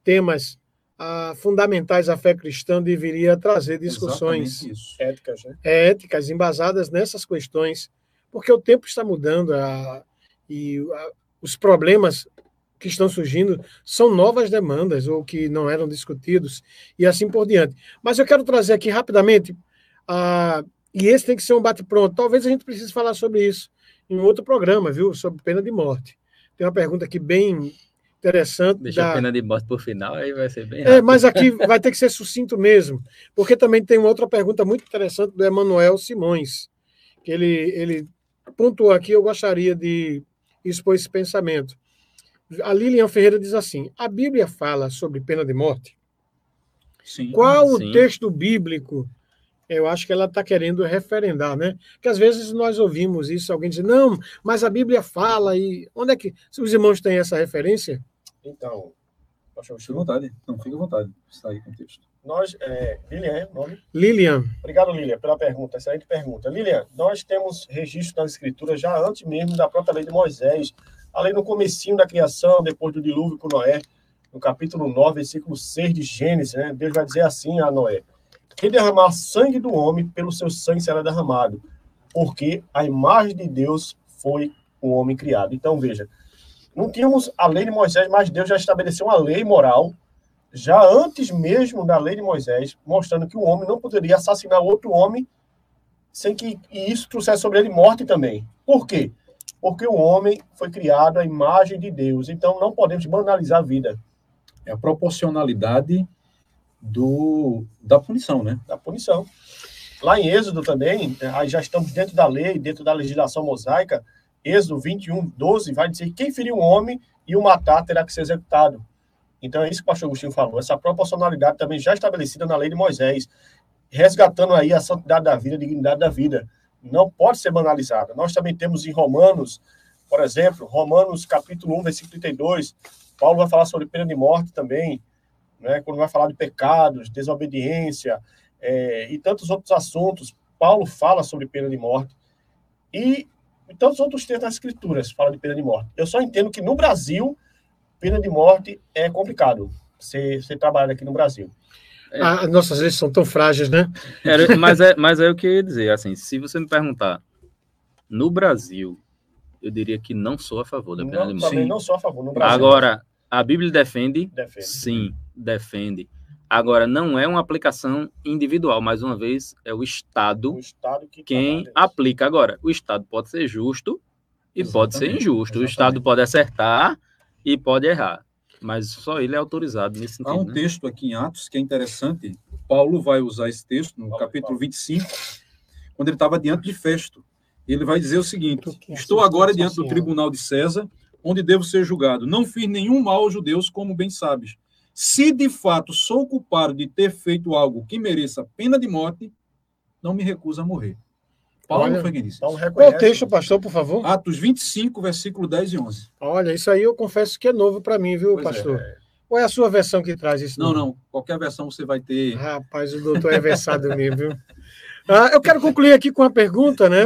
temas ah, fundamentais à fé cristã, deveria trazer discussões éticas, né? éticas embasadas nessas questões porque o tempo está mudando a, e a, os problemas que estão surgindo são novas demandas ou que não eram discutidos e assim por diante. Mas eu quero trazer aqui rapidamente, a, e esse tem que ser um bate-pronto. Talvez a gente precise falar sobre isso em um outro programa, viu? Sobre pena de morte. Tem uma pergunta aqui bem interessante. Deixa da... a pena de morte por final, aí vai ser bem É, rápido. mas aqui vai ter que ser sucinto mesmo, porque também tem uma outra pergunta muito interessante do Emanuel Simões, que ele, ele pontuou aqui, eu gostaria de expor esse pensamento. A Lilian Ferreira diz assim: a Bíblia fala sobre pena de morte? Sim. Qual o Sim. texto bíblico? Eu acho que ela está querendo referendar, né? Porque às vezes nós ouvimos isso, alguém diz, não, mas a Bíblia fala, e onde é que. Se os irmãos têm essa referência? Então, à Chico, vontade. Não, fique à vontade. Está aí com o texto. Nós, é, Lilian, o nome? Lilian, Obrigado, Lilian, pela pergunta, excelente pergunta. Lilian, nós temos registro nas escrituras já antes mesmo da própria lei de Moisés, a lei no comecinho da criação, depois do dilúvio com Noé, no capítulo 9, versículo 6 de Gênesis, né? Deus vai dizer assim a Noé: Quem derramar sangue do homem, pelo seu sangue será derramado, porque a imagem de Deus foi o homem criado. Então, veja, não tínhamos a lei de Moisés, mas Deus já estabeleceu uma lei moral, já antes mesmo da lei de Moisés, mostrando que o homem não poderia assassinar outro homem sem que isso trouxesse sobre ele morte também. Por quê? Porque o homem foi criado à imagem de Deus, então não podemos banalizar a vida É a proporcionalidade do, da punição, né? da punição. Lá em Êxodo também, aí já estamos dentro da lei, dentro da legislação mosaica, Êxodo 21, 12, vai dizer que quem ferir um homem e o matar terá que ser executado. Então é isso que o pastor Agostinho falou, essa proporcionalidade também já estabelecida na lei de Moisés, resgatando aí a santidade da vida, a dignidade da vida. Não pode ser banalizada. Nós também temos em Romanos, por exemplo, Romanos capítulo 1, versículo 32, Paulo vai falar sobre pena de morte também, né? quando vai falar de pecados, desobediência, é, e tantos outros assuntos. Paulo fala sobre pena de morte. E, e tantos outros textos das escrituras falam de pena de morte. Eu só entendo que no Brasil, pena de morte é complicado ser, ser trabalhado aqui no Brasil. É. a- as nossas leis são tão frágeis, né? Era- mas, é, mas é o que eu ia dizer, assim, se você me perguntar, no Brasil, eu diria que não sou a favor da pena Não, de morte. também não sou a favor. No Brasil, Agora, a Bíblia defende, defende. sim, defende. Agora, não é uma aplicação individual, mais uma vez, é o Estado O Estado que quem trabalha aplica. Agora, o Estado pode ser justo e pode ser Exatamente, injusto. O exatamente. Estado pode acertar e pode errar. Mas só ele é autorizado nesse Há sentido. um né? texto aqui em Atos que é interessante. Paulo vai usar esse texto no Paulo, capítulo Paulo. 25, quando ele estava diante de Festo. Ele vai dizer o seguinte: Que Estou agora assistência diante do tribunal de César, onde devo ser julgado. Não fiz nenhum mal aos judeus, como bem sabes. Se de fato sou culpado de ter feito algo que mereça pena de morte, não me recuso a morrer. Paulo Olha, foi quem disse. Paulo isso. Qual reconhece. o texto, pastor, por favor? Atos 25, versículo 10 e 11. Olha, isso aí eu confesso que é novo para mim, viu, Pois é. pastor? Qual é a sua versão que traz isso? Não, não. Qualquer versão você vai ter. Rapaz, o doutor é versado mesmo, viu? Ah, eu quero concluir aqui com uma pergunta, né?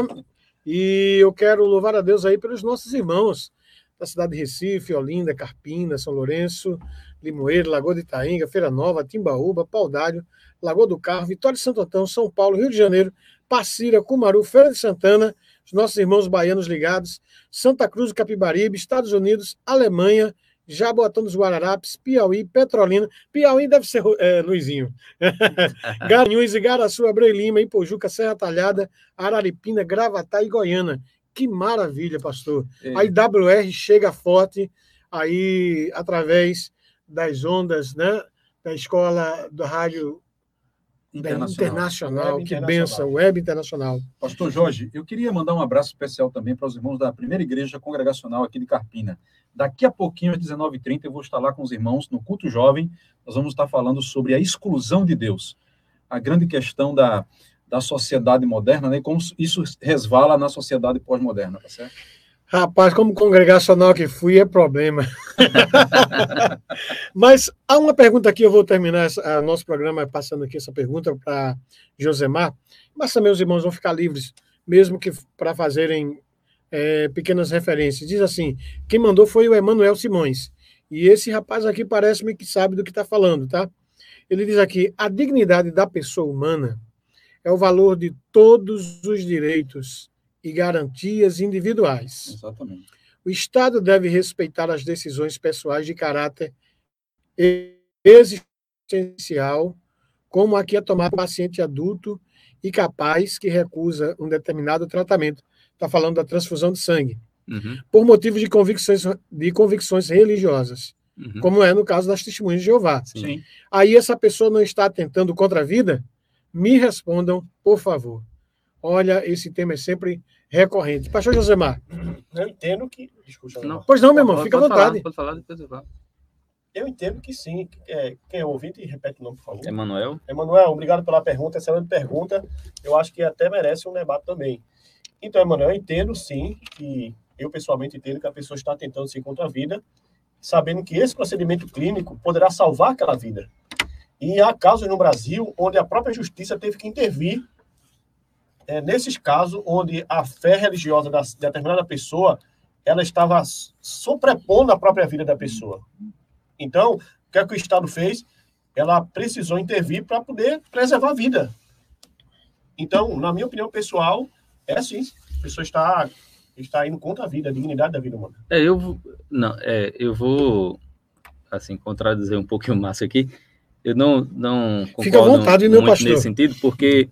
E eu quero louvar a Deus aí pelos nossos irmãos da cidade de Recife, Olinda, Carpina, São Lourenço, Limoeiro, Lagoa de Itaínga, Feira Nova, Timbaúba, Paudalho, Lagoa do Carro, Vitória de Santo Antão, São Paulo, Rio de Janeiro, Passira, Cumaru, Feira de Santana, os nossos irmãos baianos ligados, Santa Cruz do Capibaribe, Estados Unidos, Alemanha, Jaboatão dos Guararapes, Piauí, Petrolina. Piauí deve ser é, Luizinho. Garanhuns, Igaraçu, Abreu Lima, Ipojuca, Serra Talhada, Araripina, Gravatá e Goiânia. Que maravilha, pastor. É, A IWR chega forte aí através das ondas, né? Da escola da rádio internacional. internacional, Web que benção, web internacional. Pastor Jorge, eu queria mandar um abraço especial também para os irmãos da primeira igreja congregacional aqui de Carpina. Daqui a pouquinho, às 19h30, eu vou estar lá com os irmãos no culto jovem. Nós vamos estar falando sobre a exclusão de Deus, a grande questão da, da sociedade moderna, né? E como isso resvala na sociedade pós-moderna, tá certo? Rapaz, como congregacional que fui, é problema. Mas há uma pergunta aqui, eu vou terminar a nosso programa passando aqui essa pergunta para Josemar, mas também os irmãos vão ficar livres, mesmo que para fazerem é, pequenas referências. Diz assim: quem mandou foi o Emanuel Simões. E esse rapaz aqui parece-me que sabe do que está falando, tá? Ele diz aqui: a dignidade da pessoa humana é o valor de todos os direitos e garantias individuais. Exatamente. O Estado deve respeitar as decisões pessoais de caráter existencial, como a que é tomar paciente adulto e capaz que recusa um determinado tratamento. Está falando da transfusão de sangue, Uhum. por motivos de convicções, de convicções religiosas. Uhum. como é no caso das testemunhas de Jeová. Sim. Aí essa pessoa não está atentando contra a vida? Me respondam, por favor. Olha, esse tema é sempre recorrente. Pastor Josemar. Eu entendo que. Desculpa, Não. Pois não, meu irmão, fica à pode vontade. Falar, pode falar, depois eu falo. Eu entendo que sim. É, quem é ouvinte, repete o nome, por favor. Emanuel? Emanuel, obrigado pela pergunta, excelente pergunta. Eu acho que até merece um debate também. Então, Emanuel, eu entendo sim que eu pessoalmente entendo que a pessoa está tentando se contra a vida, sabendo que esse procedimento clínico poderá salvar aquela vida. E há casos no Brasil onde a própria justiça teve que intervir é, nesses casos onde a fé religiosa da de determinada pessoa ela estava sobrepondo a própria vida da pessoa. Então, o que é que o Estado fez? Ela precisou intervir para poder preservar a vida. Então, na minha opinião pessoal, é assim. A pessoa está, está indo contra a vida, a dignidade da vida humana. É, eu vou- não, é, eu vou assim contradizer um pouquinho o Márcio aqui. Eu não não Fica à concordo vontade, meu muito pastor. nesse sentido, porque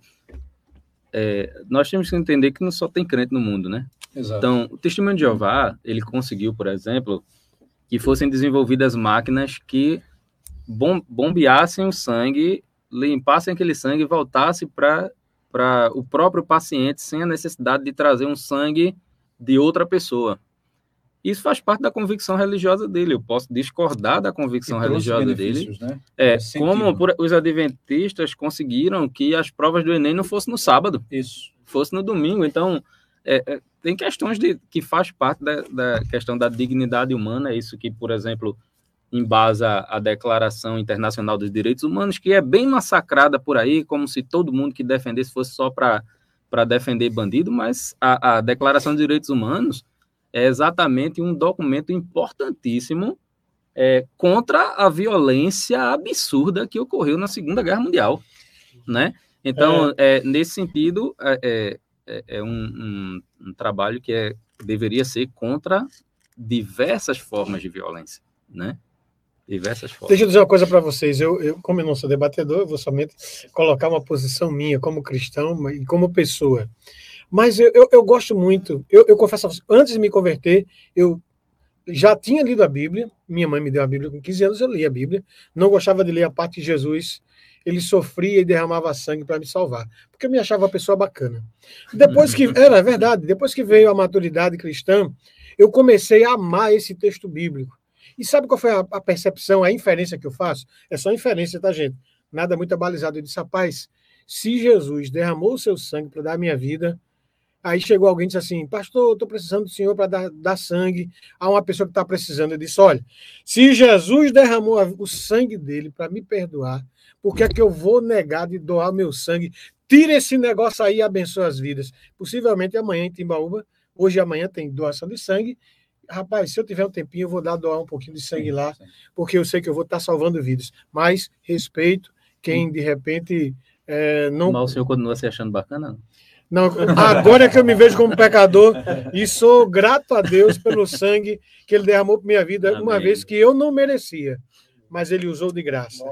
é, nós temos que entender que não só tem crente no mundo, né? Exato. Então, o testemunho de Jeová, ele conseguiu, por exemplo, que fossem desenvolvidas máquinas que bom, bombeassem o sangue, limpassem aquele sangue e voltasse para o próprio paciente sem a necessidade de trazer um sangue de outra pessoa. Isso faz parte da convicção religiosa dele. Eu posso discordar da convicção religiosa dele. Né? É, como por- os adventistas conseguiram que as provas do Enem não fossem no sábado Isso. fosse no domingo. Então, é, é, tem questões de, que faz parte da, da questão da dignidade humana, é isso que, por exemplo, embasa a Declaração Internacional dos Direitos Humanos, que é bem massacrada por aí, como se todo mundo que defendesse fosse só para defender bandido, mas a, a Declaração dos Direitos Humanos é exatamente um documento importantíssimo é, contra a violência absurda que ocorreu na Segunda Guerra Mundial, né? Então, é, nesse sentido, é, é, é um, um, um trabalho que é, deveria ser contra diversas formas de violência, né? Diversas formas. Deixa eu dizer uma coisa para vocês. Eu, eu, como eu não sou debatedor, eu vou somente colocar uma posição minha como cristão e como pessoa. Mas eu, eu, eu gosto muito, eu, eu confesso antes de me converter, eu já tinha lido a Bíblia, minha mãe me deu a Bíblia com 15 anos, eu li a Bíblia, não gostava de ler a parte de Jesus, ele sofria e derramava sangue para me salvar, porque eu me achava uma pessoa bacana. Depois que, era verdade, depois que veio a maturidade cristã, eu comecei a amar esse texto bíblico. E sabe qual foi a, a percepção, a inferência que eu faço? É só inferência, tá, gente? Nada muito abalizado. Eu disse, rapaz, se Jesus derramou o seu sangue para dar a minha vida, Aí chegou alguém e disse assim: Pastor, estou precisando do senhor para dar, dar, sangue a uma pessoa que está precisando. Eu disse: Olha, se Jesus derramou o sangue dele para me perdoar, por que é que eu vou negar de doar meu sangue? Tira esse negócio aí e abençoa as vidas. Possivelmente amanhã em Timbaúba, hoje e amanhã tem doação de sangue. Rapaz, se eu tiver um tempinho, eu vou dar doar um pouquinho de sangue lá, porque eu sei que eu vou estar salvando vidas. Mas respeito quem de repente é, não. Mas o senhor continua se achando bacana? Não, agora é que eu me vejo como pecador e sou grato a Deus pelo sangue que ele derramou para minha vida, Amém. uma vez que eu não merecia, mas ele usou de graça.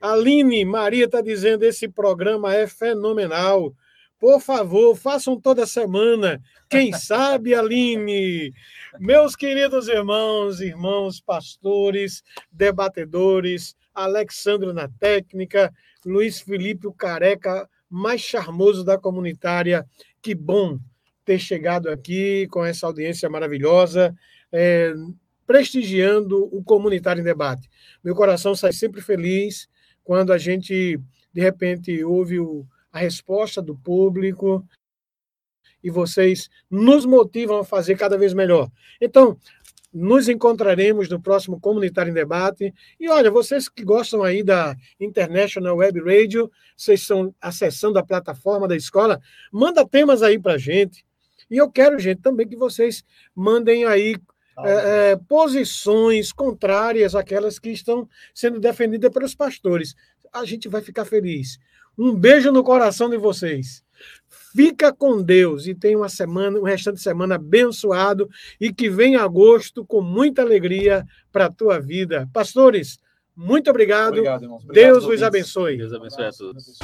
Aline Maria está dizendo: esse programa é fenomenal. Por favor, façam toda semana. Quem sabe, Aline? Meus queridos irmãos, irmãos, pastores, debatedores, Alexandro na técnica, Luiz Felipe o Careca, mais charmoso da comunitária. Que bom ter chegado aqui com essa audiência maravilhosa, é, prestigiando o Comunitário em Debate. Meu coração sai sempre feliz quando a gente, de repente, ouve o, a resposta do público e vocês nos motivam a fazer cada vez melhor. Então, nos encontraremos no próximo Comunitário em Debate. E olha, vocês que gostam aí da International Web Radio, vocês estão acessando a plataforma da escola, manda temas aí para gente. E eu quero, gente, também que vocês mandem aí ah, é, é, posições contrárias àquelas que estão sendo defendidas pelos pastores. A gente vai ficar feliz. Um beijo no coração de vocês. Fica com Deus e tenha uma semana, um restante de semana abençoado e que venha agosto com muita alegria para a tua vida. Pastores, muito obrigado. obrigado Deus vos abençoe. Deus abençoe a todos.